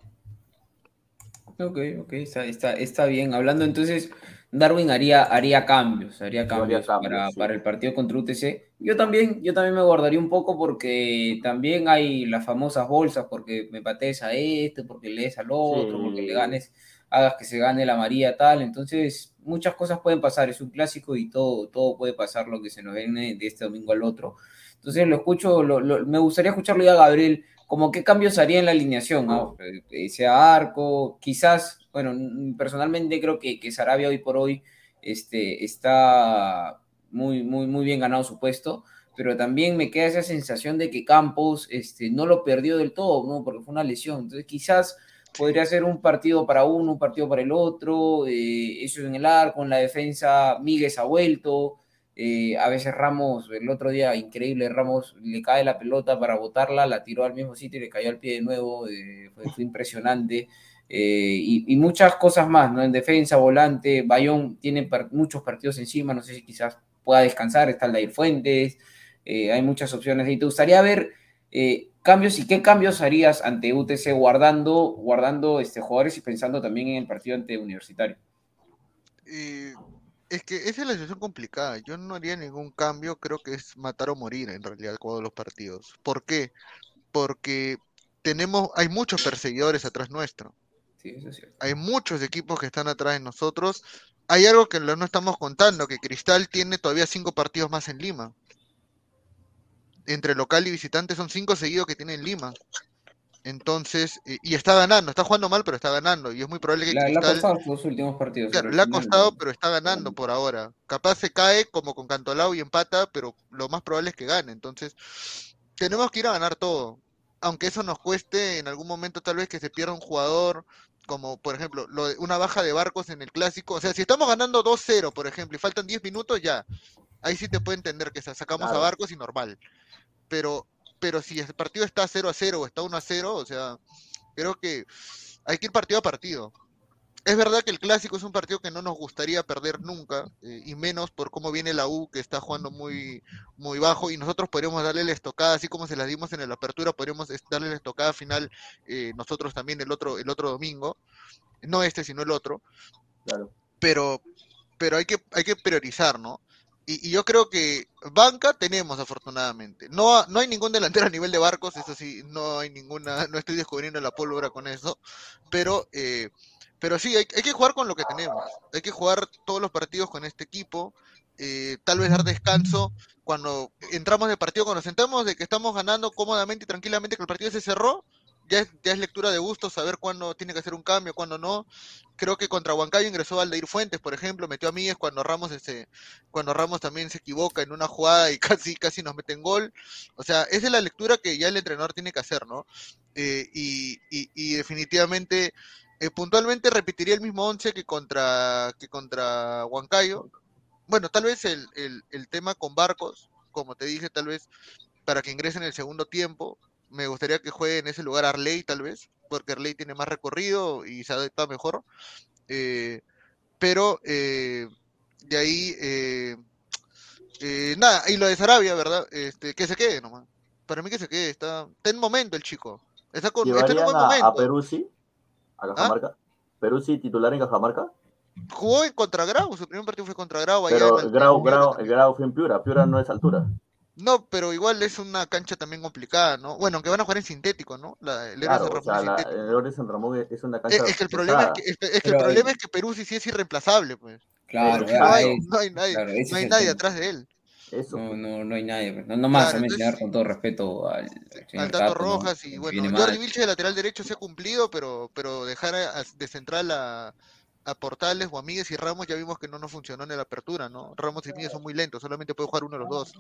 Ok, ok, está, está, está bien. Hablando entonces, Darwin haría, haría cambios, haría cambios, haría cambios, para, sí. para el partido contra UTC. Yo también, yo también me guardaría un poco porque también hay las famosas bolsas, porque me patees a este, porque lees al otro, Sí. porque le ganes, hagas que se gane la María tal. Entonces, muchas cosas pueden pasar, es un clásico y todo, todo puede pasar lo que se nos viene de este domingo al otro. Entonces lo escucho, lo- lo- me gustaría escucharlo ya, Gabriel, como qué cambios haría en la alineación, ¿no? Eh, sea arco, quizás, bueno, personalmente creo que, que Sarabia hoy por hoy este, está muy, muy, muy bien ganado su puesto, pero también me queda esa sensación de que Campos este, no lo perdió del todo, ¿no? Porque fue una lesión. Entonces quizás podría ser un partido para uno, un partido para el otro, eh, eso en el arco, en la defensa, Miguel ha vuelto, eh, a veces Ramos, el otro día, increíble, Ramos le cae la pelota para botarla, la tiró al mismo sitio y le cayó al pie de nuevo, eh, fue, impresionante. eh, y, muchas cosas más, ¿no? En defensa, volante, Bayón tiene muchos partidos encima, no sé si quizás pueda descansar, está el Dair Fuentes, hay muchas opciones. ¿Y te gustaría ver cambios y qué cambios harías ante UTC guardando, guardando este, jugadores y pensando también en el partido ante Universitario? Es que esa es la situación complicada. Yo no haría ningún cambio, creo que es matar o morir en realidad todos los partidos. ¿Por qué? Porque tenemos, hay muchos perseguidores atrás nuestro. Sí, eso es cierto. Hay muchos equipos que están atrás de nosotros. Hay algo que no estamos contando, que Cristal tiene todavía cinco partidos más en Lima. Entre local y visitante son cinco seguidos que tiene en Lima. Entonces, eh, y está ganando, está jugando mal, pero está ganando. Y es muy probable que Le, le ha costado los dos últimos partidos. Claro, le ha costado, pero está ganando por ahora. Capaz se cae como con Cantolao y empata, pero lo más probable es que gane. Entonces, tenemos que ir a ganar todo. Aunque eso nos cueste en algún momento tal vez que se pierda un jugador, como por ejemplo, lo de- una baja de barcos en el clásico. O sea, si estamos ganando 2-0, por ejemplo, y faltan 10 minutos, ya. Ahí sí te puedo entender que sa- sacamos a barcos y normal. Pero, pero si el partido está 0 a 0 o está 1 a 0, o sea, creo que hay que ir partido a partido. Es verdad que el clásico es un partido que no nos gustaría perder nunca, eh, y menos por cómo viene la U, que está jugando muy, muy bajo, y nosotros podríamos darle la estocada, así como se las dimos en la apertura, podríamos darle la estocada final eh, nosotros también el otro, el otro domingo, no este, sino el otro, Claro. pero, pero hay que, hay que priorizar, ¿no? Y, yo creo que banca tenemos afortunadamente. No, no hay ningún delantero a nivel de barcos, eso sí, no hay ninguna, no estoy descubriendo la pólvora con eso, pero, eh, pero sí, hay, hay que jugar con lo que tenemos. Hay que jugar todos los partidos con este equipo, eh, tal vez dar descanso cuando entramos de partido, cuando nos sentamos de que estamos ganando cómodamente y tranquilamente, que el partido se cerró, ya es, lectura de gusto saber cuándo tiene que hacer un cambio, cuándo no. Creo que contra Huancayo ingresó Aldair Fuentes, por ejemplo, metió a Míguez cuando Ramos ese, cuando Ramos también se equivoca en una jugada y casi, casi nos meten gol. O sea, esa es la lectura que ya el entrenador tiene que hacer, ¿no? Eh, y, y- y definitivamente, eh, puntualmente repetiría el mismo once que contra, que contra Huancayo. Bueno, tal vez el, el, el tema con Barcos, como te dije, tal vez para que ingrese en el segundo tiempo. Me gustaría que juegue en ese lugar Arley, tal vez, porque Arley tiene más recorrido y se adapta mejor. Eh, pero eh, de ahí, eh, eh, nada, y lo de Sarabia, ¿verdad? Este, que se quede nomás. para mí que se quede, está, está en momento el chico. Está, con, está en un ¿Llevarían buen a, momento. a Peruzzi? ¿A Cajamarca? ¿Peruzzi titular en Cajamarca? Jugó en contra Grau, su primer partido fue contra Grau. allá Pero en Grau, Grau, Grau fue en Piura. Piura no es altura. No, pero igual es una cancha también complicada, ¿no? Bueno, aunque van a jugar en sintético, ¿no? La, el Claro, o sea, es la, el San Ramón es- es una Es, cancha es que el problema es que, es, es que el problema es que Peruzzi sí es irreemplazable, pues. Claro, ya, no, hay, ahí- no hay nadie, claro, no es hay nadie tema. atrás de él. Eso. No, no, no hay nadie. pues. No, no más Claro, a mencionar entonces- con todo respeto al, al Al Tato. Rojas y bueno, Jordi. Vilche de lateral derecho se ha cumplido, pero, pero dejar a- a- de central a, a Portales, Guamíguez y Ramos ya vimos que no nos funcionó en la apertura, ¿no? Ramos y Míguez son muy lentos, solamente puede jugar uno de los dos.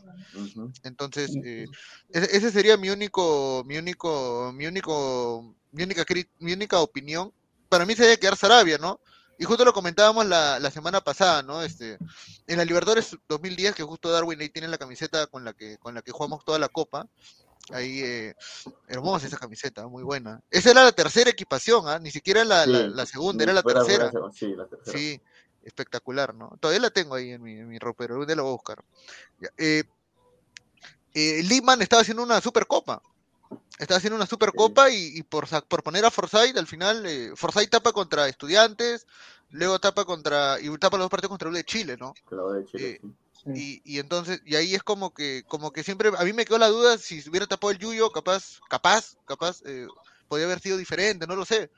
Entonces, eh, ese, sería mi único, mi único, mi único, mi única, mi única opinión. Para mí se debe quedar Sarabia, ¿no? Y justo lo comentábamos la, la semana pasada, ¿no? Este, en la Libertadores 2010, que justo Darwin ahí tiene la camiseta con la que, con la que jugamos toda la copa. Ahí, eh, hermosa esa camiseta, muy buena. Esa era la tercera equipación, ¿ah? Ni siquiera la, la- Sí, la segunda, era la fuera- tercera. fuera- Sí, la tercera. Sí, espectacular, ¿no? Todavía la tengo ahí en mi, en mi ropero, algún día la voy a buscar. Eh, eh, estaba haciendo una supercopa. Estaba haciendo una supercopa y, y por, por poner a Forsyth, al final, eh, Forsyth tapa contra Estudiantes, luego tapa contra, y tapa los dos partidos contra el de Chile, ¿no? Claro, de Chile, Eh, sí. Y, y entonces, y ahí es como que, como que siempre, a mí me quedó la duda si se hubiera tapado el Yuyo, capaz, capaz, capaz, eh, podría haber sido diferente, no lo sé.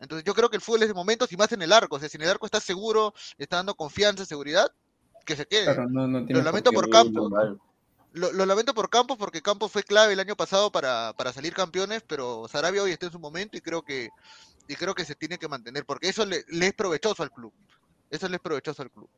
Entonces yo creo que el fútbol es de momentos y más en el arco, o sea, si en el arco está seguro, está dando confianza, seguridad, que se quede. Claro, no, no tiene lamento por Sí, Campos. Lo, lo lamento por Campos porque Campos fue clave el año pasado para, para salir campeones, pero Sarabia hoy está en su momento y creo que, y creo que se tiene que mantener, porque eso le, le es provechoso al club. Eso le es provechoso al club.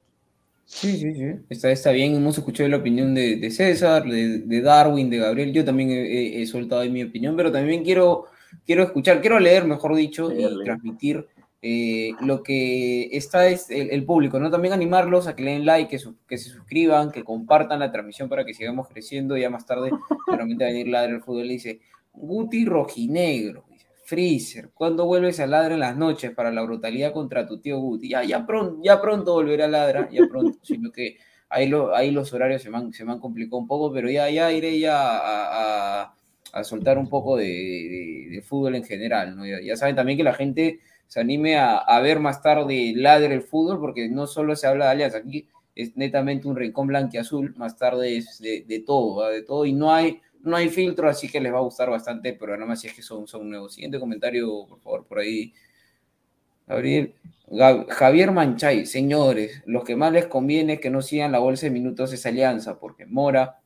Sí, sí, sí. Está, está bien. Hemos escuchado la opinión de, de César, de, de Darwin, de Gabriel. Yo también he, he- soltado mi opinión, pero también quiero, quiero escuchar, quiero leer, mejor dicho, y transmitir eh, lo que está es el, el público, ¿no? También animarlos a que le den like, que, su- que se suscriban, que compartan la transmisión para que sigamos creciendo. Ya más tarde, seguramente va a venir Ladre el Fútbol y dice, Guti Rojinegro, Freezer, ¿cuándo vuelves a Ladra en las noches para la brutalidad contra tu tío Guti? Ya, ya, pronto, ya pronto volverá a Ladra, ya pronto, sino que ahí, lo, ahí los horarios se me, han, complicado un poco, pero ya, ya iré a, soltar un poco de, fútbol en general. Ya, saben también que la gente se anime a, ver más tarde Ladre el fútbol, porque no solo se habla de Alianza, aquí es netamente un rincón blanquiazul, más tarde es de, todo, de todo, y no hay, no hay filtro, así que les va a gustar bastante el programa si es que son, son nuevos. Siguiente comentario, por favor, por ahí. Gabriel, Gab- Javier Manchay, señores, los que más les conviene es que no sigan la bolsa de minutos es Alianza, porque Mora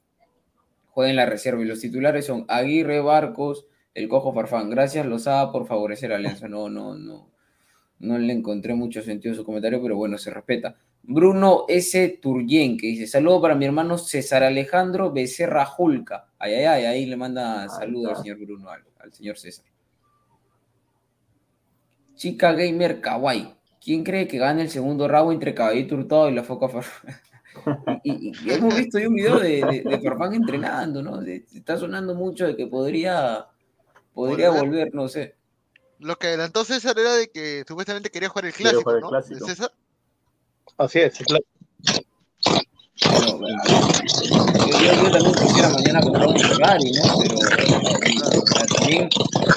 juega en la reserva y los titulares son Aguirre, Barcos, el Cojo Farfán. Gracias, Lozada, por favorecer a Alianza. No, no, no. No le encontré mucho sentido a su comentario, pero bueno, se respeta. Bruno S. Turyen, que dice, saludo para mi hermano César Alejandro Becerra Julca. Ay, ay, ay, ahí le manda saludo al señor Bruno, al, al señor César. Chica Gamer Kawaii. ¿Quién cree que gane el segundo round entre Caballito Hurtado y la Foca Farfán? y, y- y hemos visto ahí un video de, de, de Farfán entrenando, ¿no? De- está sonando mucho de que podría, podría Volver. volver, no sé. Lo que adelantó César era de que supuestamente quería jugar el clásico, jugar el ¿no? clásico. ¿De César? Así es, claro. Yo, también quisiera mañana comprar un Ferrari, ¿no? Pero también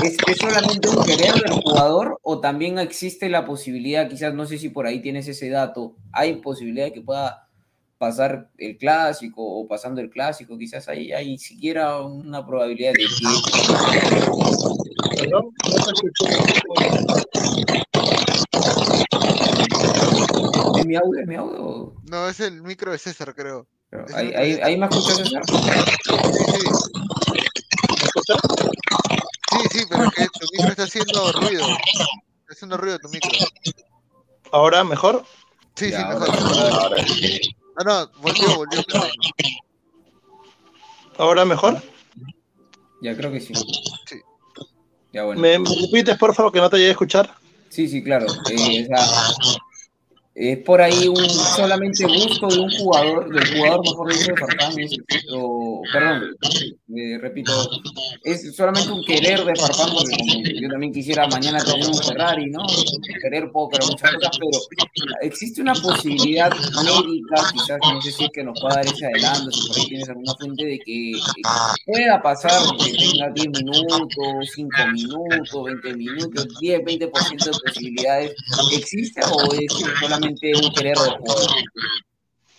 ¿es, es solamente un querer del jugador o también existe la posibilidad, quizás no sé si por ahí tienes ese dato, hay posibilidad de que pueda pasar el clásico o pasando el clásico, quizás hay, hay siquiera una probabilidad de que mi audio? ¿Es mi audio? No, es el micro de César, creo. Es ahí, ahí, ahí me escuchas, César? Sí, sí. Sí, sí, pero es que tu micro está haciendo ruido. Está haciendo ruido tu micro. Ahora mejor. Sí, Ya, sí, ahora mejor. Ahora, Ah, no, volvió, volvió. Ahora mejor. Ya creo que sí. Sí. Ya bueno. ¿Me, me repites, por favor, que no te llegué a escuchar? Sí, sí, claro. Eh, o sea, es por ahí un solamente gusto de un jugador, del jugador mejor dicho de Farfán, es- o, perdón, eh, repito, es solamente un querer de Farfán, porque como yo también quisiera mañana tener un Ferrari, ¿no? Querer puedo querer muchas cosas, pero existe una posibilidad médica, quizás, no sé si es que nos pueda dar ese adelanto, si por ahí tienes alguna fuente de que eh, pueda pasar, que tenga 10 minutos, 5 minutos, 20 minutos, 10, 20% de posibilidades, ¿existe o es solamente un querer de jugador?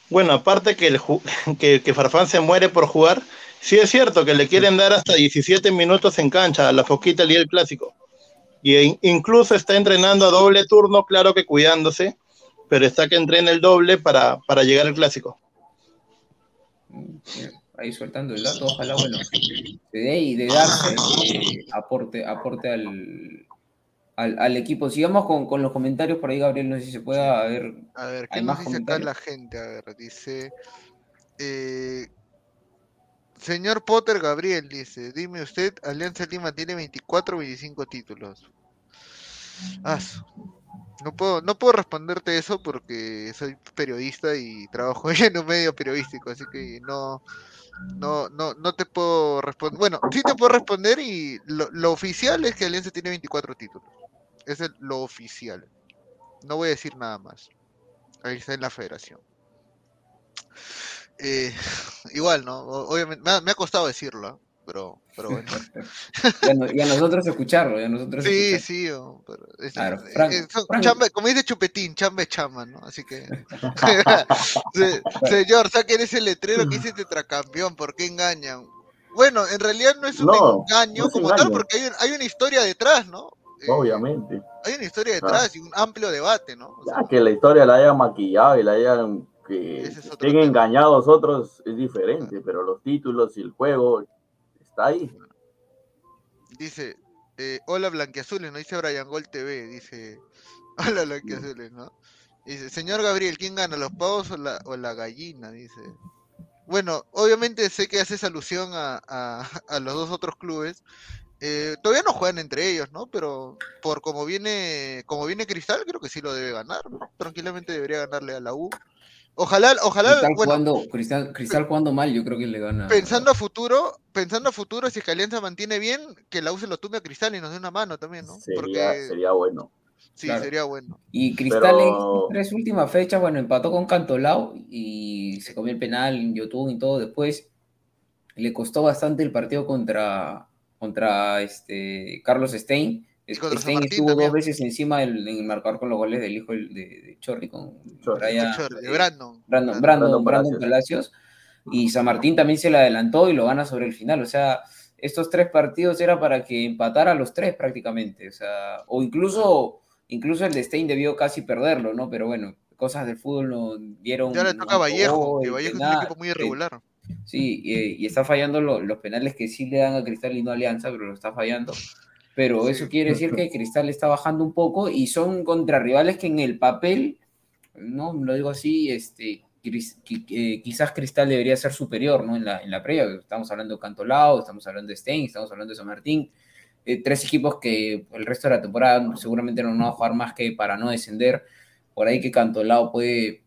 Bueno, aparte que, el que, que Farfán se muere por jugar, sí es cierto que le quieren dar hasta 17 minutos en cancha a la Foquita el día del clásico. Y in- incluso está entrenando a doble turno, claro que cuidándose, pero está que entrena el doble para, para llegar al clásico. Ahí soltando el dato, ojalá, bueno, se dé y de darse eh, aporte, aporte al, al, al equipo. Sigamos con, con los comentarios por ahí, Gabriel, no sé si se pueda ver. A ver, ¿qué ¿Hay nos más dice acá la gente? A ver, dice. eh, señor Potter Gabriel dice: Dime usted, Alianza Lima tiene 24 o 25 títulos. Ah, no puedo, no puedo responderte eso porque soy periodista y trabajo en un medio periodístico, así que no, no, no, no te puedo responder. Bueno, sí te puedo responder y lo, lo oficial es que Alianza tiene 24 títulos. Ese es lo oficial. No voy a decir nada más. Ahí está en la federación. Eh, igual, ¿no? Obviamente, me ha, me ha costado decirlo, pero, pero bueno. Y a, nosotros escucharlo, y a nosotros Sí, escuchar. sí, pero es- Claro, Frank- son Frank- chamba- como dice Chupetín, chamba es chamba, ¿no? Así que. Se- señor, saquen ese letrero que dice tetracampeón, ¿por qué engañan? Bueno, en realidad no es un No, engaño no es como tal, porque hay, un- hay una historia detrás, ¿no? Eh, Obviamente. Hay una historia Ah. detrás y un amplio debate, ¿no? O sea, Ya que la historia la hayan maquillado y la hayan que es estén tema. engañados otros es diferente, pero los títulos y el juego está ahí. Dice, eh, hola Blanquiazules, ¿no? Dice Brian Gol TV, dice, hola Blanquiazules, ¿no? Dice, señor Gabriel, ¿quién gana, los pavos o la, o la gallina? Dice. Bueno, obviamente sé que haces alusión a, a- a los dos otros clubes. Eh, todavía no juegan entre ellos, ¿no? Pero por como viene, como viene Cristal, creo que sí lo debe ganar, ¿no? Tranquilamente debería ganarle a la U. Ojalá, ojalá, Cristal, bueno, jugando, Cristal, Cristal jugando mal, yo creo que le gana. pensando a futuro, pensando a futuro, si es que Alianza mantiene bien, que la U se lo tumbe a Cristal y nos dé una mano también, ¿no? Sería, Porque sería bueno. sí, Claro. sería bueno. Y Cristal en Pero- tres últimas fechas, bueno, empató con Cantolao y se comió el penal en YouTube y todo. Después le costó bastante el partido contra, contra este, Carlos Stein. San Stein Martín estuvo también. dos veces encima del, en el marcador con los goles del hijo de, de Chorri, con Chorri. Chorri, eh, Brandon. Brandon, Brandon. Brandon, Brandon Palacios. Y San Martín también se le adelantó y lo gana sobre el final. O sea, estos tres partidos era para que empatara a los tres prácticamente. O sea, o incluso, incluso el de Stein debió casi perderlo, ¿no? Pero bueno, cosas del fútbol no dieron. Ya le toca a Vallejo, que Vallejo es un equipo muy eh, irregular. Sí, y, y está fallando lo- los penales que sí le dan a Cristal y no a Alianza, pero lo está fallando. Pero Sí. eso quiere decir que Cristal está bajando un poco y son contra rivales que en el papel, no lo digo así, este, eh, quizás Cristal debería ser superior ¿no? en, la, en la previa. Estamos hablando de Cantolao, estamos hablando de Stein, estamos hablando de San Martín. Eh, tres equipos que el resto de la temporada seguramente no van a jugar más que para no descender. Por ahí que Cantolao puede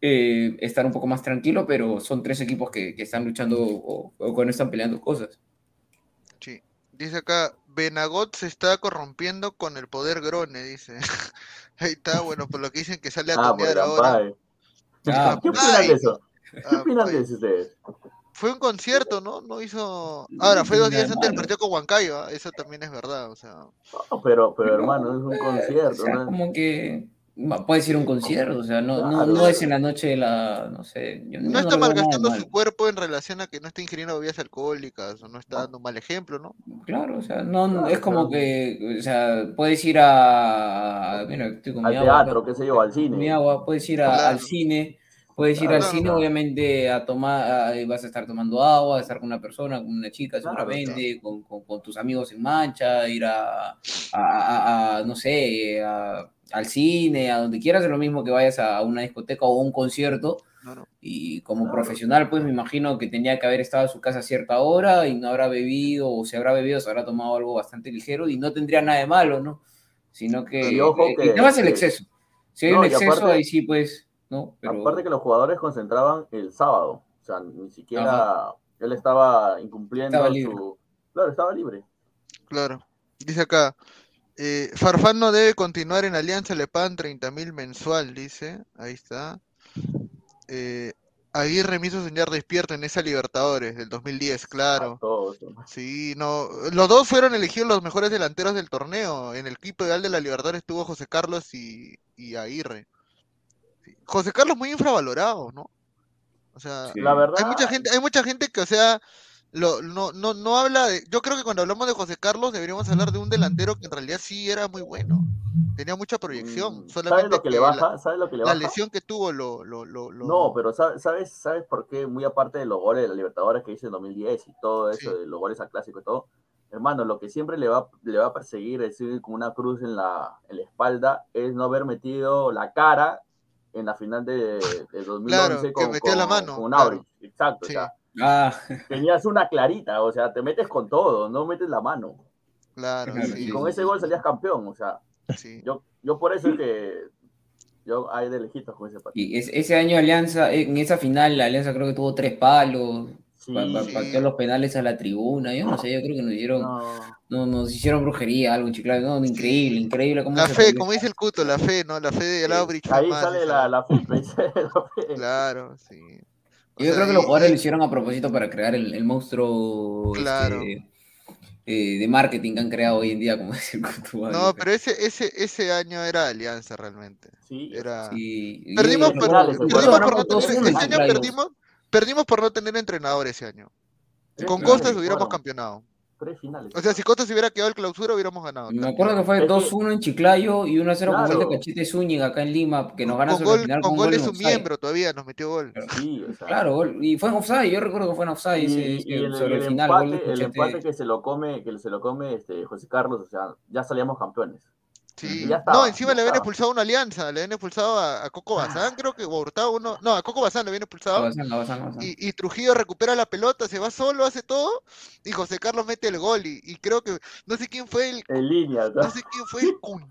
eh, estar un poco más tranquilo, pero son tres equipos que, que están luchando o, o que no están peleando cosas. Sí. Dice acá, Benagot se está corrompiendo con el poder Grone, dice. Ahí está, bueno, por lo que dicen que sale a Ah, ahora. Ah, ¿Qué opinan de eso? ¿Qué opinan de eso ustedes? Fue un concierto, ¿no? No hizo... Ahora, fue dos días antes del partido con Huancayo, ¿ah? eso también es verdad, o sea... No, pero, pero hermano, es un O concierto. sea, ¿no? como que ma- puede ser un concierto, o sea, no, no, no es en la noche de la, no sé, yo No yo está malgastando su cuerpo en relación a que no está ingiriendo bebidas alcohólicas o no está dando un mal ejemplo, ¿no? Claro, o sea, no, Claro, es como claro. que, o sea, puedes ir a, mira, estoy con Al mi agua, teatro, qué sé yo, al con mi cine. agua, puedes ir a- Claro. al cine, puedes ir Claro, al cine, claro. obviamente, a tomar, a- vas a estar tomando agua, a estar con una persona, con una chica, Claro, seguramente, con, con- con tus amigos en mancha, ir a, a- a- a, no sé, a- al cine, a donde quieras, es lo mismo que vayas a una discoteca o a un concierto, Claro. y como Claro. profesional, pues me imagino que tenía que haber estado en su casa a cierta hora y no habrá bebido, o si habrá bebido, se habrá tomado algo bastante ligero y no tendría nada de malo, ¿no? Sino que Y ojo eh, que- el tema es el que- exceso. Si hay No, un y exceso, aparte- ahí sí, pues, ¿no? Pero... Aparte que los jugadores concentraban el sábado, o sea, ni siquiera él estaba incumpliendo Estaba libre. su... Claro, estaba libre. Claro. Dice acá, eh, Farfán no debe continuar en Alianza, le pagan 30 mil mensual, dice. Ahí está. Eh, Aguirre me hizo soñar despierto en esa Libertadores del 2010, claro. Sí, no. Los dos fueron elegidos los mejores delanteros del torneo. En el equipo ideal de la Libertadores estuvo José Carlos y, y Aguirre. Sí. José Carlos muy infravalorado, ¿no? O sea, Sí. La verdad, hay mucha gente, hay mucha gente que, o sea, lo, no, no, no habla de. Yo creo que cuando hablamos de José Carlos deberíamos hablar de un delantero que en realidad sí era muy bueno. Tenía mucha proyección. mm, ¿sabes lo que le baja? ¿Sabes lo que le la, baja? la lesión que tuvo lo, lo, lo, lo- No, pero sa- ¿sabes, ¿sabes por qué? Muy aparte de los goles de la Libertadores que hizo en 2010 y todo eso, Sí. de los goles al clásico y todo, hermano, lo que siempre le va, le va a perseguir, es decir, como una cruz en la, en la espalda, es no haber metido la cara en la final de, de 2011 Claro, que con, la con- mano, con claro. Aurich. Exacto, Sí. o sea, Ah, tenías una clarita, o sea, te metes con todo, no metes la mano. Claro, Y sí, con sí, ese sí. gol salías campeón, o sea, sí. yo, yo por eso es que yo hay de lejitos con ese partido. y es- ese año Alianza, en esa final, la Alianza creo que tuvo tres palos, Sí, pa- los penales a la tribuna, yo no sé, yo creo que nos hicieron, no. no, nos hicieron brujería, algo no, increíble, increíble cómo La se fe, como dice el Cuto, la fe, ¿no? La fe de fue Ahí sale la, la FIFA, la fe. Claro, sí. O Yo sea, creo que y- los jugadores y- lo hicieron a propósito para crear el, el monstruo Claro. este, eh, de marketing que han creado hoy en día, como decir Cotuba. No, pero ese, ese, ese año era Alianza realmente. Sí, Era... Sí, Perdimos, por, perdimos por no tener, 2-1 en este año perdimos, perdimos por no tener entrenador ese año. Sí, Con claro, Costas hubiéramos campeonado. Tres finales. O sea, si Costas hubiera quedado el clausura, hubiéramos ganado. Me acuerdo que fue Es que- 2-1 en Chiclayo y 1-0 con gol de Claro. Cachete Zúñiga acá en Lima, que nos ganan con sobre el gol, final con con gol de su miembro todavía, nos metió gol. Sí, o sea, Claro, gol. y fue en offside, yo recuerdo que fue en offside ese, y, ese- y el, sobre el, el final, gol de empate, el empate que se lo come, que se lo come este José Carlos, o sea, ya salíamos campeones. Sí. Ya estaba, no, encima ya le habían expulsado a una alianza, le habían expulsado a, a Coco Bazán, creo que, o Hurtado uno. No, a Coco Bazán le habían expulsado. Y, y Trujillo recupera la pelota, se va solo, hace todo, y José Carlos mete el gol. Y, y creo que, no sé quién fue el, En línea, ¿no? no sé quién fue el cun-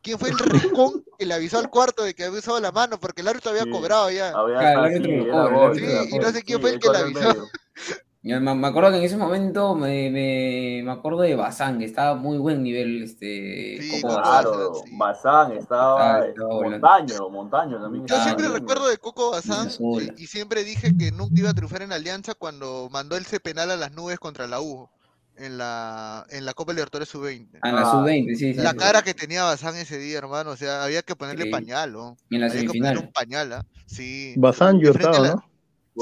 quién fue el recón que le avisó al cuarto de que había usado la mano, porque el árbitro había Sí. cobrado ya. Había Claro, el árbitro el gol, cobra. y no sé quién sí, fue el que le avisó. Yo me, me acuerdo que en ese momento me, me, me acuerdo de Bazán, que estaba muy buen nivel, este, Sí, Coco. Claro, Bazán, sí. Bazán estaba, Estaba- este, estaba. Montaño, Montaño también. Yo siempre no. recuerdo de Coco Bazán Sola. y, y siempre dije que nunca iba a triunfar en Alianza cuando mandó el C penal a las nubes contra la U en la, en la Copa Libertadores Sub-20. Ah, en la Ah, sub-20, sí, sí. La sí. cara que tenía Bazán ese día, hermano, o sea, había que ponerle Sí. pañal, ¿no? Y en la Había que semifinal. un pañal, ¿ah? Sí. Bazán y De frente a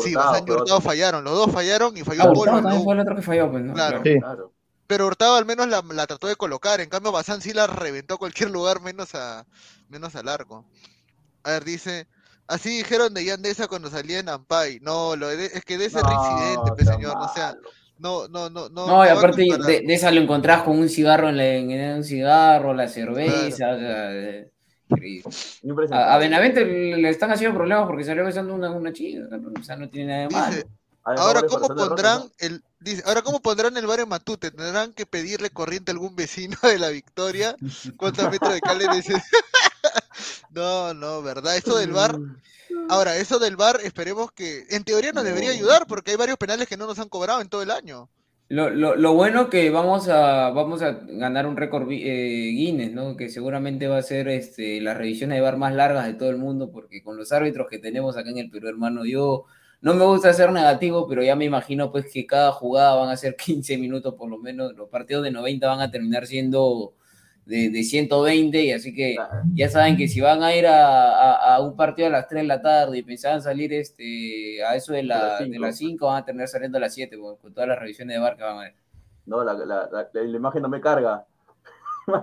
Sí, Bazán y Hurtado fallaron, los dos fallaron y falló Ah, Polo, Hurtado ¿no? también fue el otro que falló, pues, ¿no? Claro. Sí. Claro. Pero Hurtado al menos la, la trató de colocar, en cambio Bazán sí la reventó a cualquier lugar menos a menos al arco. A ver, dice, así dijeron de Yandesa cuando salía en Ampay. No, lo de- es que de ese No, reincidente, pues, sea señor, o sea, malo. no, no, no, no. No, y aparte de esa lo encontrás con un cigarro en, la- en un cigarro, la cerveza, o sea, eh, increíble. A, a Benavente le, están haciendo problemas porque salió besando una, una chica, o sea, no tiene nada de malo. Dice, ahora cómo pondrán rosa, el dice, ahora cómo pondrán el bar en Matute, tendrán que pedirle corriente a algún vecino de la Victoria, cuántos metros de cable neces- No, no, verdad, eso del bar, ahora eso del bar, esperemos que en teoría nos debería ayudar porque hay varios penales que no nos han cobrado en todo el año. Lo, lo, lo bueno que vamos a, vamos a ganar un récord eh, Guinness, ¿no? Que seguramente va a ser este, las revisiones de VAR más largas de todo el mundo, porque con los árbitros que tenemos acá en el Perú, hermano, yo no me gusta ser negativo, pero ya me imagino pues que cada jugada van a ser 15 minutos por lo menos, los partidos de 90 van a terminar siendo de, de 120, y así que ya saben que si van a ir a, a- a un partido a las 3 de la tarde y pensaban salir este, a eso de, la, las de las 5, van a terminar saliendo a las 7, con, con todas las revisiones de que van a ver. No, la, la, la, la imagen no me carga.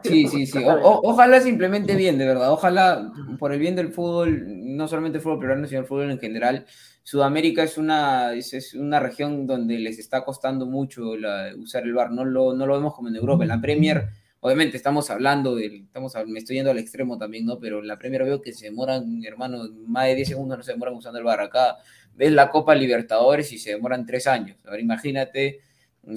Sí, sí, sí. O- o- ojalá se implemente bien, de verdad. Ojalá, por el bien del fútbol, no solamente el fútbol peruano, sino el fútbol en general. Sudamérica es una, es, es una región donde les está costando mucho la- usar el VAR. No lo, no lo vemos como en Europa. En la Premier, obviamente, estamos hablando del. Estamos, me estoy yendo al extremo también, ¿no? Pero en la Premier veo que se demoran, hermano, más de 10 segundos no se demoran usando el VAR. Acá ves la Copa Libertadores y se demoran 3 años. Ahora imagínate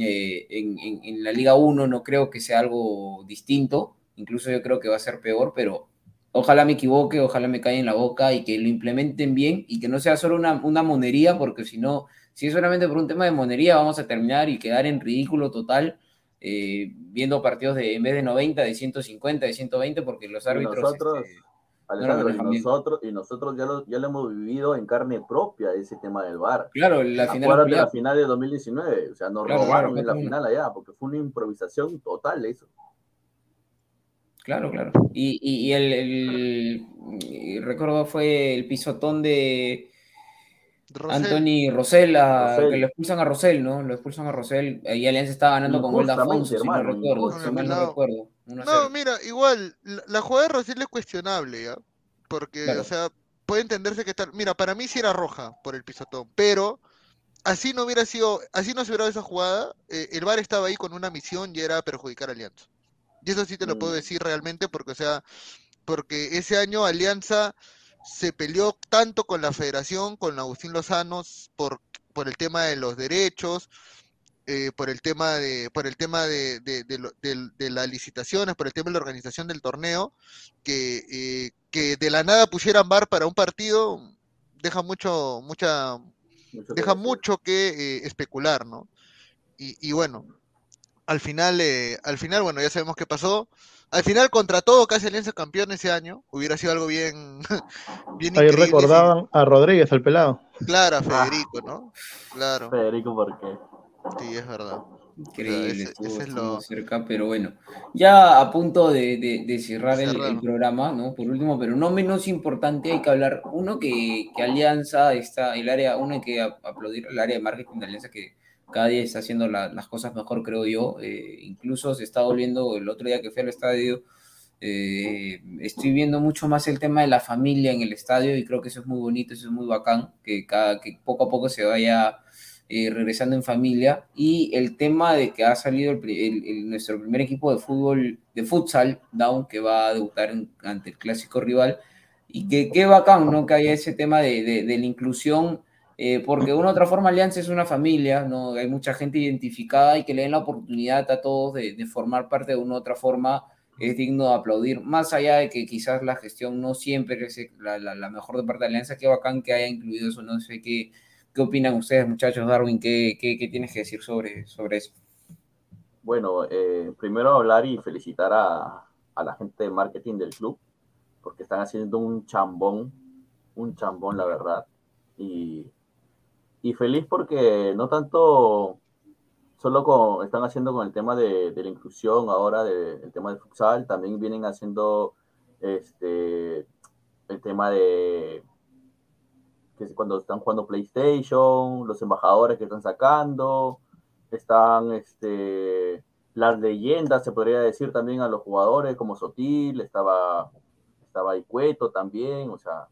eh, en, en- en la Liga 1 no creo que sea algo distinto, incluso yo creo que va a ser peor, pero ojalá me equivoque, ojalá me caiga en la boca y que lo implementen bien y que no sea solo una, una monería, porque si no, si es solamente por un tema de monería, vamos a terminar y quedar en ridículo total. Eh, viendo partidos de en vez de 90, de 150, de 120, porque los Y árbitros. nosotros, este, Alejandro, y nosotros, y nosotros ya lo, ya lo hemos vivido en carne propia ese tema del VAR. claro, la final. La final de 2019, o sea, nos Claro, robaron claro, en la final allá, porque fue una improvisación total eso. Claro, claro. Y, y- y el, el- y recuerdo fue el pisotón de Rosell, Anthony Rosell, a- Rosell. que lo expulsan a Rosell, ¿no? Lo expulsan a Rosell. Y Alianza estaba ganando con gol de Afonso, si no hermano, recuerdo. Si mal no recuerdo. 1 a No, 0. mira, igual, la, la jugada de Rosell es cuestionable, ¿ya? Porque, Claro. o sea, puede entenderse que tal. Mira, para mí sí era roja por el pisotón, pero así no hubiera sido, así no se hubiera dado esa jugada, eh, el VAR estaba ahí con una misión y era perjudicar a Alianza. Y eso sí te lo puedo Mm. decir realmente porque, o sea, porque ese año Alianza se peleó tanto con la federación, con Agustín Lozano, por, por el tema de los derechos, eh, por el tema de, por el tema de, de, de de las licitaciones, por el tema de la organización del torneo, que, eh, que de la nada pusieran VAR para un partido, deja mucho, mucha, Mucho deja mucho que eh, especular, ¿no? Y, y bueno, al final, eh, al final, bueno, ya sabemos qué pasó. Al final, contra todo, casi Alianza campeón ese año. Hubiera sido algo bien, bien Ahí increíble. recordaban a Rodríguez, el pelado. Claro, a Federico, ¿no? Claro, Federico, ¿por qué? sí, es verdad. Increíble, ese- estuvo, ese es estuvo lo- cerca, pero bueno. Ya a punto de, de- de cerrar el, Cerrar. el programa, ¿no? Por último, pero no menos importante, hay que hablar, uno que, que Alianza está, el área, uno hay que aplaudir el área de marketing de Alianza que cada día está haciendo la- las cosas mejor, creo yo. Eh, incluso se está volviendo, el otro día que fui al estadio, eh, estoy viendo mucho más el tema de la familia en el estadio y creo que eso es muy bonito, eso es muy bacán, que, cada, que poco a poco se vaya eh, regresando en familia. Y el tema de que ha salido el el- el- nuestro primer equipo de fútbol, de futsal, Down, que va a debutar en- ante el clásico rival. Y que qué bacán, ¿no? Que haya ese tema de, de- de la inclusión, eh, porque de una u otra forma Alianza es una familia, ¿no? Hay mucha gente identificada y que le den la oportunidad a todos de, de formar parte de una u otra forma es digno de aplaudir, más allá de que quizás la gestión no siempre es la, mejor de parte de Alianza, qué bacán que haya incluido eso, no sé qué, qué opinan ustedes muchachos, Darwin, qué, qué, qué tienes que decir sobre, sobre eso. Bueno, eh, primero hablar y felicitar a, a la gente de marketing del club, porque están haciendo un chambón, un chambón, la verdad. Y, y feliz porque no tanto solo con, están haciendo con el tema de, la inclusión ahora, de- el tema del futsal, también vienen haciendo este, el tema de que cuando están jugando PlayStation, los embajadores que están sacando, están este, las leyendas, se podría decir también a los jugadores como Sotil, estaba, estaba Icueto también, o sea,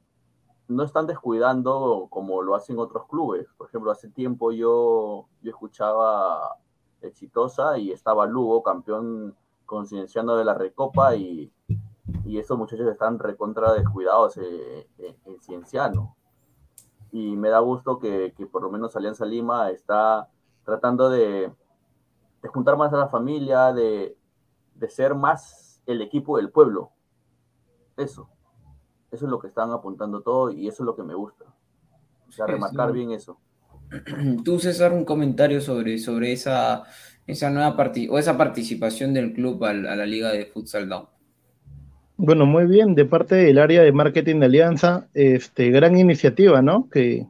no están descuidando como lo hacen otros clubes. Por ejemplo, hace tiempo yo, yo escuchaba Exitosa y estaba Lugo, campeón con Cienciano de la Recopa, y, y esos muchachos están recontra descuidados eh, en Cienciano. Y me da gusto que, que por lo menos Alianza Lima está tratando de, de juntar más a la familia, de, de ser más el equipo del pueblo. Eso. Eso es lo que están apuntando todo y eso es lo que me gusta. O sea, remarcar sí. bien eso. Tú, César, un comentario sobre, sobre esa, esa nueva o esa participación del club al- a la Liga de Futsal Down. Bueno, muy bien, de parte del área de marketing de Alianza, este, gran iniciativa, ¿no? Que,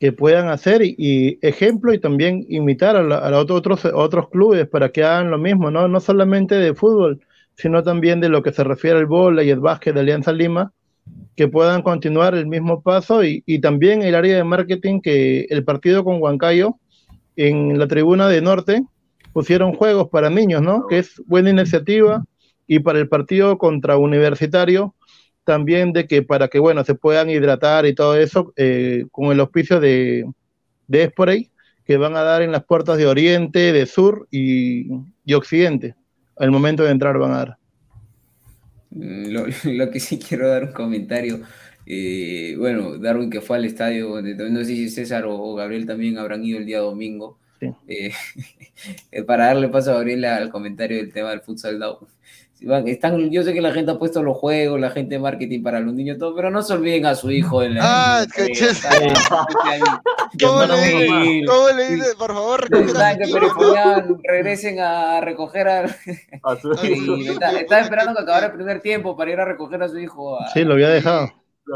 que puedan hacer y, y ejemplo y también imitar a, la- a otro- otros, a otros clubes para que hagan lo mismo, ¿no? No solamente de fútbol, sino también de lo que se refiere al vóley y el básquet de Alianza Lima, que puedan continuar el mismo paso y, también el área de marketing que el partido con Huancayo en la tribuna de Norte pusieron juegos para niños, ¿no? Que es buena iniciativa y para el partido contra Universitario también de que para que, bueno, se puedan hidratar y todo eso eh, con el auspicio de, de que van a dar en las puertas de Oriente, de Sur y, y Occidente. Al momento de entrar van a dar. Mm, Lo, lo que sí quiero dar un comentario. eh, bueno, Darwin que fue al estadio, de- no sé si César o, o Gabriel también habrán ido el día domingo. Sí. Eh, eh, para darle paso a Gabriel al comentario del tema del futsal down. Están, yo sé que la gente ha puesto los juegos, la gente de marketing para los niños, todo, pero no se olviden a su hijo en la. Ah, la- bien. ¿Cómo le Sí. dice? ¿Cómo le dice? Por favor, regresen a recoger a. A su- está, está esperando que acabara el primer tiempo para ir a recoger a su hijo. a- Sí, lo había dejado.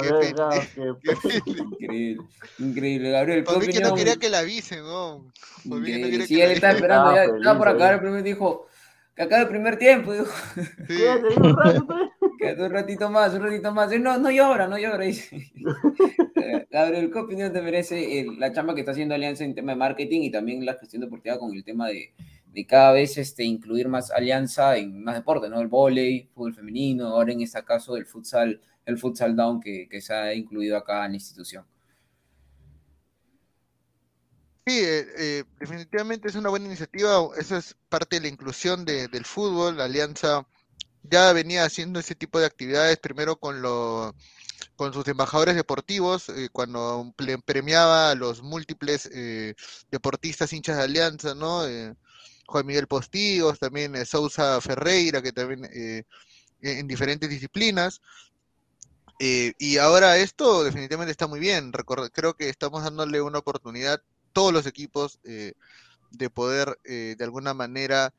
Increíble, increíble, Gabriel. ¿qué mí que no quería que la avisen, ¿no? Por mí que no Que- quería sí, que él la está avisen. esperando, ya, Estaba estaba por acabar el primer, dijo que acabe el primer tiempo, dijo, Sí. Quédate un pues. quédate un ratito más, un ratito más. Y no, no llora, no llora. dice. Gabriel, ¿qué opinión te merece el- la chamba que está haciendo Alianza en tema de marketing y también la gestión deportiva con el tema de, de cada vez este, incluir más Alianza en más deporte, ¿no? El vóley, fútbol femenino, ahora en este caso el futsal, el futsal down que, que se ha incluido acá en la institución. Sí, eh, eh, definitivamente es una buena iniciativa. Eso es parte de la inclusión de- del fútbol. La Alianza ya venía haciendo ese tipo de actividades, primero con lo, con sus embajadores deportivos, eh, cuando premiaba a los múltiples eh, deportistas hinchas de Alianza, ¿no? Eh, Juan Miguel Postigos, también eh, Sousa Ferreira, que también eh, en diferentes disciplinas. Y ahora esto definitivamente está muy bien. Creo que estamos dándole una oportunidad todos los equipos eh, de poder eh, de alguna manera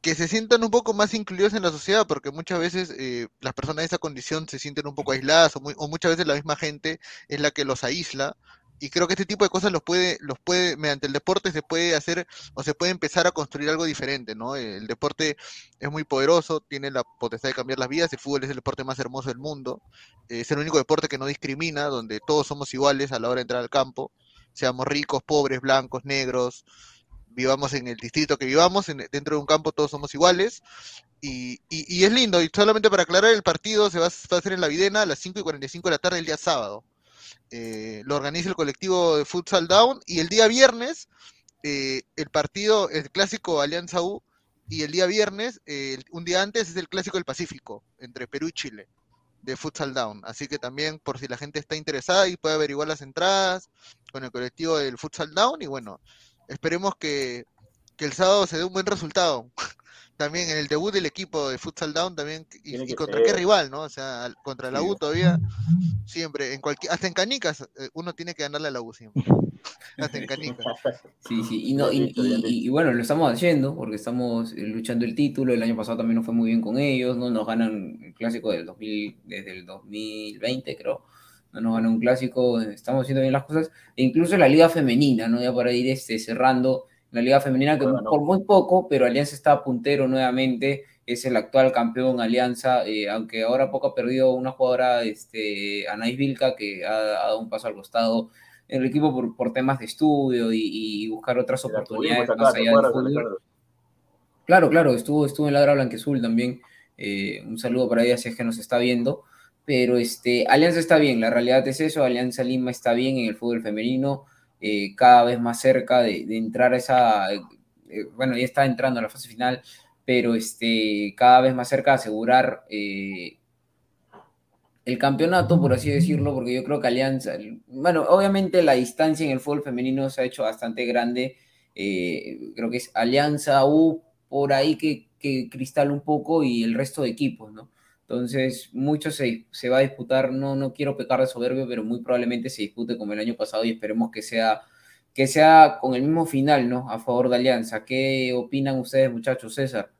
que se sientan un poco más incluidos en la sociedad, porque muchas veces eh, las personas de esa condición se sienten un poco aisladas o, muy- o muchas veces la misma gente es la que los aísla. Y creo que este tipo de cosas los puede, los puede, mediante el deporte se puede hacer o se puede empezar a construir algo diferente, ¿no? El deporte es muy poderoso, tiene la potestad de cambiar las vidas, el fútbol es el deporte más hermoso del mundo, eh, es el único deporte que no discrimina, donde todos somos iguales a la hora de entrar al campo, seamos ricos, pobres, blancos, negros, vivamos en el distrito que vivamos, en- dentro de un campo todos somos iguales, y, y- y es lindo, y solamente para aclarar, el partido se va, a- va a hacer en la Videna a las 5 y 45 de la tarde el día sábado. Eh, lo organiza el colectivo de Futsal Down, y el día viernes, eh, el partido, el clásico Alianza U, y el día viernes, eh, un día antes, es el clásico del Pacífico, entre Perú y Chile, de Futsal Down. Así que también, por si la gente está interesada y puede averiguar las entradas con el colectivo del Futsal Down, y bueno, esperemos que, que el sábado se dé un buen resultado. También en el debut del equipo de Futsal Down también, y, y contra ser. qué rival, ¿no? O sea, contra la. U todavía, siempre, en cualquier, hasta en canicas, eh, uno tiene que ganarle a la U siempre. Hasta en canicas. Sí, sí, y, no, y, y- y- y bueno, lo estamos haciendo porque estamos eh, luchando el título. El año pasado también nos fue muy bien con ellos, ¿no? Nos ganan el clásico del 2000, desde el 2020, creo. No nos ganan un clásico, estamos haciendo bien las cosas. E incluso la liga femenina, ¿no? Ya para ir este, cerrando, la liga femenina que Bueno, no. por muy poco, pero Alianza está puntero nuevamente. Es el actual campeón Alianza, eh, aunque ahora poco ha perdido una jugadora, este, Anais Vilca, que ha, ha dado un paso al costado en el equipo por, por temas de estudio y, y buscar otras oportunidades acá, más ¿te allá del fútbol. Claro, claro, estuvo, estuvo en Ladra Blanquezul también. eh, un saludo para ella si es que nos está viendo. Pero este, Alianza está bien, la realidad es eso. Alianza Lima está bien en el fútbol femenino, eh, cada vez más cerca de, entrar a esa. eh, eh, bueno, ya está entrando a la fase final, pero este, cada vez más cerca de asegurar el campeonato, por así decirlo, porque yo creo que Alianza, bueno, obviamente la distancia en el fútbol femenino se ha hecho bastante grande. creo que es Alianza U por ahí que, que cristal un poco y el resto de equipos, ¿no? Entonces, mucho se, se va a disputar, no, no quiero pecar de soberbio, pero muy probablemente se dispute como el año pasado y esperemos que sea, que sea con el mismo final, ¿no? A favor de Alianza. ¿Qué opinan ustedes, muchachos? César.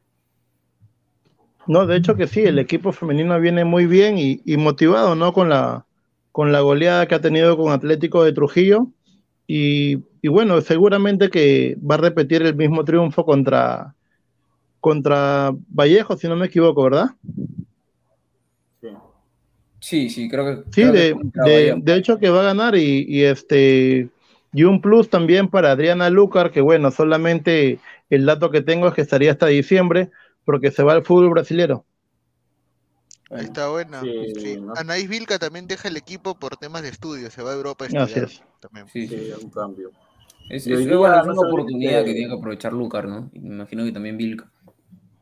No, de hecho que sí, el equipo femenino viene muy bien y, motivado, ¿no? Con la, con la goleada que ha tenido con Atlético de Trujillo. Y, y bueno, seguramente que va a repetir el mismo triunfo contra, contra Vallejo, si no me equivoco, ¿verdad? Sí. Sí, creo que. Sí, creo de, hecho que va a ganar y, y este y un plus también para Adriana Lucar, que bueno, solamente el dato que tengo es que estaría hasta diciembre porque se va al fútbol brasilero. Ahí está buena. Sí, Sí. ¿no? Anaís Vilca también deja el equipo por temas de estudio, se va a Europa a Así estudiar es. también. Sí, sí. Sí, un cambio. Es, es- es una oportunidad que que- tiene que aprovechar Lucar, ¿no? Me imagino que también Vilca.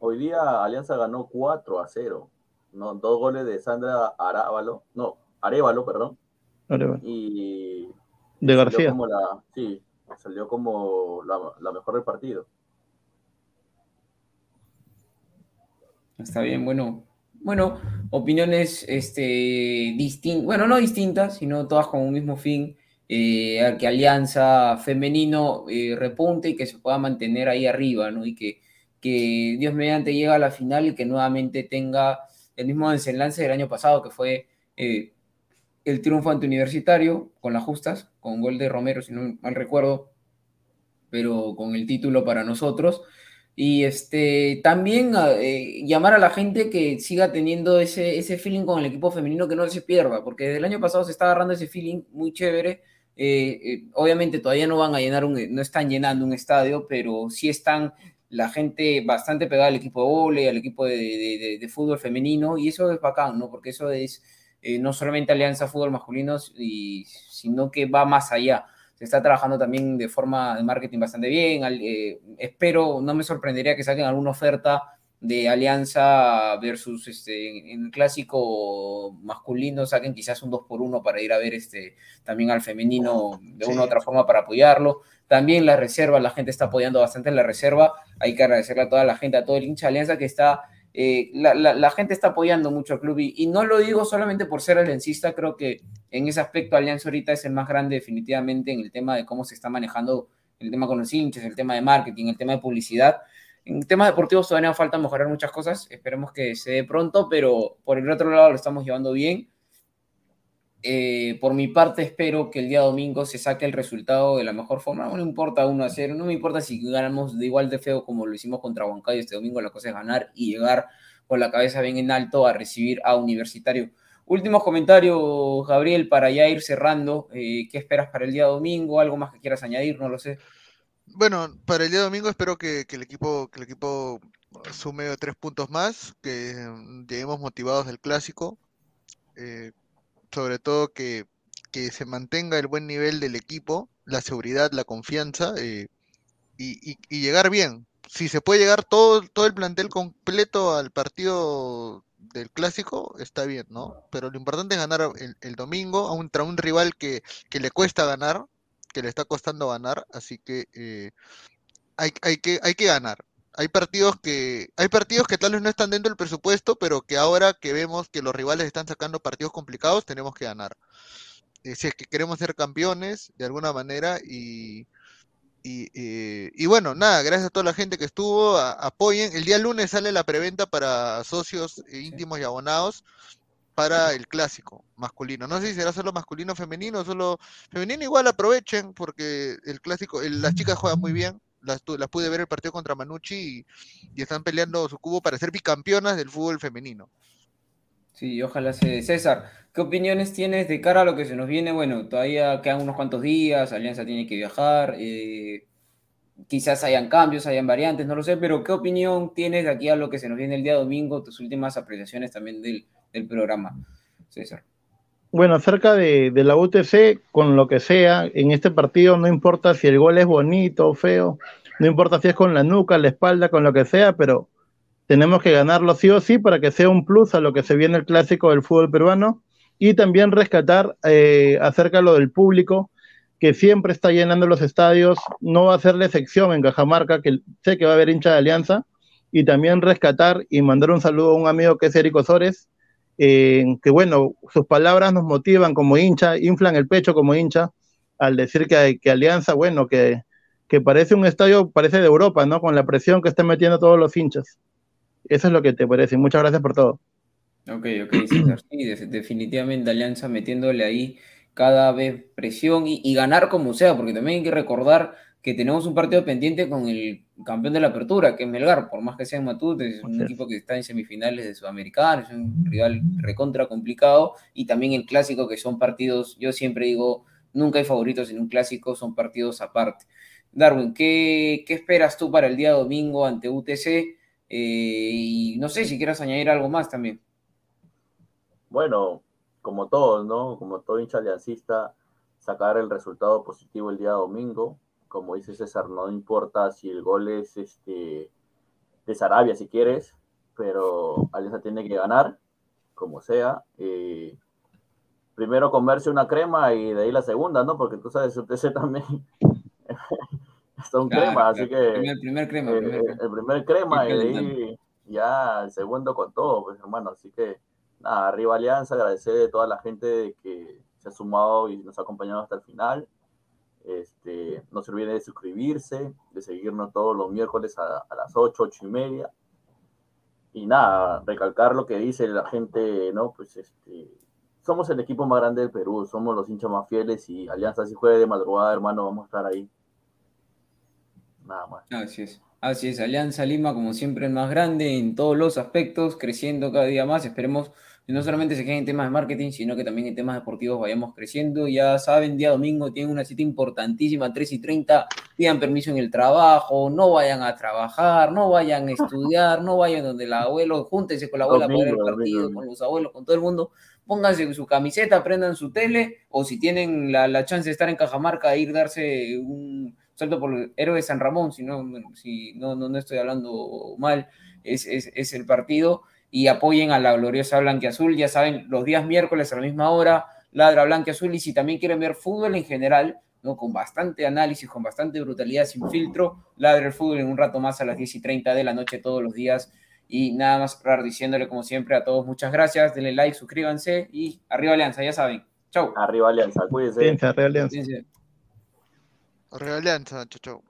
Hoy día Alianza ganó 4 a 0. ¿No? Dos goles de Sandra Arávalo, no, Arevalo, perdón. Vale. Y De salió García. como la, sí, salió como la, la mejor del partido. Está bien, bueno. Bueno, opiniones este, distintas, bueno, no distintas, sino todas con un mismo fin, eh, que Alianza Femenino eh, repunte y que se pueda mantener ahí arriba, ¿no? Y que, que Dios mediante llegue a la final y que nuevamente tenga el mismo desenlace del año pasado, que fue eh, el triunfo ante Universitario con las justas, con gol de Romero, si no mal recuerdo, pero con el título para nosotros. Y este, también eh, llamar a la gente que siga teniendo ese, ese feeling con el equipo femenino, que no se pierda, porque desde el año pasado se está agarrando ese feeling muy chévere. Eh, obviamente todavía no van a llenar un, no están llenando un estadio, pero sí están la gente bastante pegada al equipo de vole, al equipo de, de, fútbol femenino, y eso es bacán, ¿no? Porque eso es no solamente Alianza Fútbol Masculino, y, sino que va más allá se está trabajando también de forma de marketing bastante bien. Eh, espero, no me sorprendería que saquen alguna oferta de Alianza versus este, en el clásico masculino, saquen quizás un 2 por 1 para ir a ver este, también al femenino de una u otra forma para apoyarlo. También la reserva, la gente está apoyando bastante en la reserva. Hay que agradecerle a toda la gente, a todo el hincha Alianza que está eh, la, gente está apoyando mucho al club y, no lo digo solamente por ser aliancista, creo que en ese aspecto Alianza ahorita es el más grande definitivamente en el tema de cómo se está manejando el tema con los hinchas, el tema de marketing, el tema de publicidad. En temas deportivos todavía falta mejorar muchas cosas, esperemos que se dé pronto, pero por el otro lado lo estamos llevando bien eh, por mi parte, espero que el día domingo se saque el resultado de la mejor forma. No me importa 1 a 0, no me importa si ganamos de igual de feo como lo hicimos contra Huancayo este domingo. La cosa es ganar y llegar con la cabeza bien en alto a recibir a Universitario. Últimos comentarios, Gabriel, para ya ir cerrando. Eh, ¿Qué esperas para el día domingo? ¿Algo más que quieras añadir? No lo sé. Bueno, para el día domingo espero que, el equipo que el equipo sume tres puntos más, que lleguemos motivados del clásico. Eh, sobre todo que, se mantenga el buen nivel del equipo, la seguridad, la confianza eh, y, llegar bien. Si se puede llegar todo, todo el plantel completo al partido del clásico, está bien, ¿no? Pero lo importante es ganar el, domingo contra un rival que, le cuesta ganar, que le está costando ganar, así que eh, hay, hay, que hay que ganar hay partidos que hay partidos que tal vez no están dentro del presupuesto, pero que ahora que vemos que los rivales están sacando partidos complicados, tenemos que ganar. Eh, si es que queremos ser campeones de alguna manera y, y, bueno, nada, gracias a toda la gente que estuvo, apoyen. El día lunes sale la preventa para socios íntimos y abonados para el clásico masculino. No sé si será solo masculino o femenino, solo femenino igual aprovechen porque el clásico, las chicas juegan muy bien, las, pude ver el partido contra Manucci y, están peleando su cubo para ser bicampeonas del fútbol femenino. Sí, ojalá se. César, ¿qué opiniones tienes de cara a lo que se nos viene? Bueno, todavía quedan unos cuantos días, Alianza tiene que viajar, eh, quizás hayan cambios, hayan variantes, no lo sé, pero ¿qué opinión tienes de aquí a lo que se nos viene el día domingo? Tus últimas apreciaciones también del, del programa, César. Bueno, acerca de, la UTC, con lo que sea, en este partido no importa si el gol es bonito o feo, no importa si es con la nuca, la espalda, con lo que sea, pero tenemos que ganarlo sí o sí para que sea un plus a lo que se viene el clásico del fútbol peruano. Y también rescatar eh, acerca de lo del público que siempre está llenando los estadios, no va a ser la excepción en Cajamarca, que sé que va a haber hincha de Alianza, y también rescatar y mandar un saludo a un amigo que es Eric Osores, que bueno, sus palabras nos motivan como hincha, inflan el pecho como hincha, al decir que, que Alianza, bueno, que, que parece un estadio, parece de Europa, ¿no? Con la presión que están metiendo todos los hinchas. Eso es lo que te parece. Muchas gracias por todo. Ok, ok, César. Sí, definitivamente Alianza metiéndole ahí cada vez presión y, y, ganar como sea, porque también hay que recordar que tenemos un partido pendiente con el campeón de la apertura, que es Melgar, por más que sea en Matute, es un equipo que está en semifinales de Sudamericana, es un rival recontra complicado, y también el clásico, que son partidos, yo siempre digo, nunca hay favoritos en un clásico, son partidos aparte. Darwin, ¿qué, esperas tú para el día domingo ante UTC? Eh, y no sé si quieras añadir algo más también. Bueno, como todos, ¿no? Como todo hincha aliancista, sacar el resultado positivo el día domingo, como dice César, no importa si el gol es este, de Sarabia, si quieres, pero Alianza tiene que ganar, como sea. Eh, primero comerse una crema y de ahí la segunda, ¿no? Porque tú sabes, UTC también está un crema, así que... El primer crema. El, primer crema, y, de ahí, ya el segundo con todo, pues hermano. Así que nada, arriba Alianza, agradecer a toda la gente que se ha sumado y nos ha acompañado hasta el final. Este, no se olviden de suscribirse, de seguirnos todos los miércoles a, a las 8, 8 y media. Y nada, recalcar lo que dice la gente, ¿no? Pues este, somos el equipo más grande del Perú, somos los hinchas más fieles y Alianza si juegue de madrugada, hermano, vamos a estar ahí. Nada más. Así es. Así es, Alianza Lima, como siempre, es más grande en todos los aspectos, creciendo cada día más. Esperemos no solamente se queden en temas de marketing, sino que también en temas deportivos vayamos creciendo. Ya saben, día domingo tienen una cita importantísima, 3 y 30. Pidan permiso en el trabajo, no vayan a trabajar, no vayan a estudiar, no vayan donde el abuelo, júntense con la abuela para ver el Domingo, partido, domingo. con los abuelos, con todo el mundo. Pónganse su camiseta, prendan su tele, o si tienen la, la chance de estar en Cajamarca, ir darse un salto por el héroe de San Ramón, si no, si no, no, no estoy hablando mal, es, es, es el partido, y apoyen a la gloriosa Blanquiazul, ya saben, los días miércoles a la misma hora, ladra Blanquiazul, y si también quieren ver fútbol en general, ¿no? con bastante análisis, con bastante brutalidad, sin filtro, ladra el fútbol en un rato más a las 10 y 30 de la noche todos los días, y nada más cerrar diciéndole como siempre a todos muchas gracias, denle like, suscríbanse, y arriba Alianza, ya saben, chau. Arriba Alianza, cuídense. Alianza, Real Alianza. Cuídense. Real Alianza, chau, chau.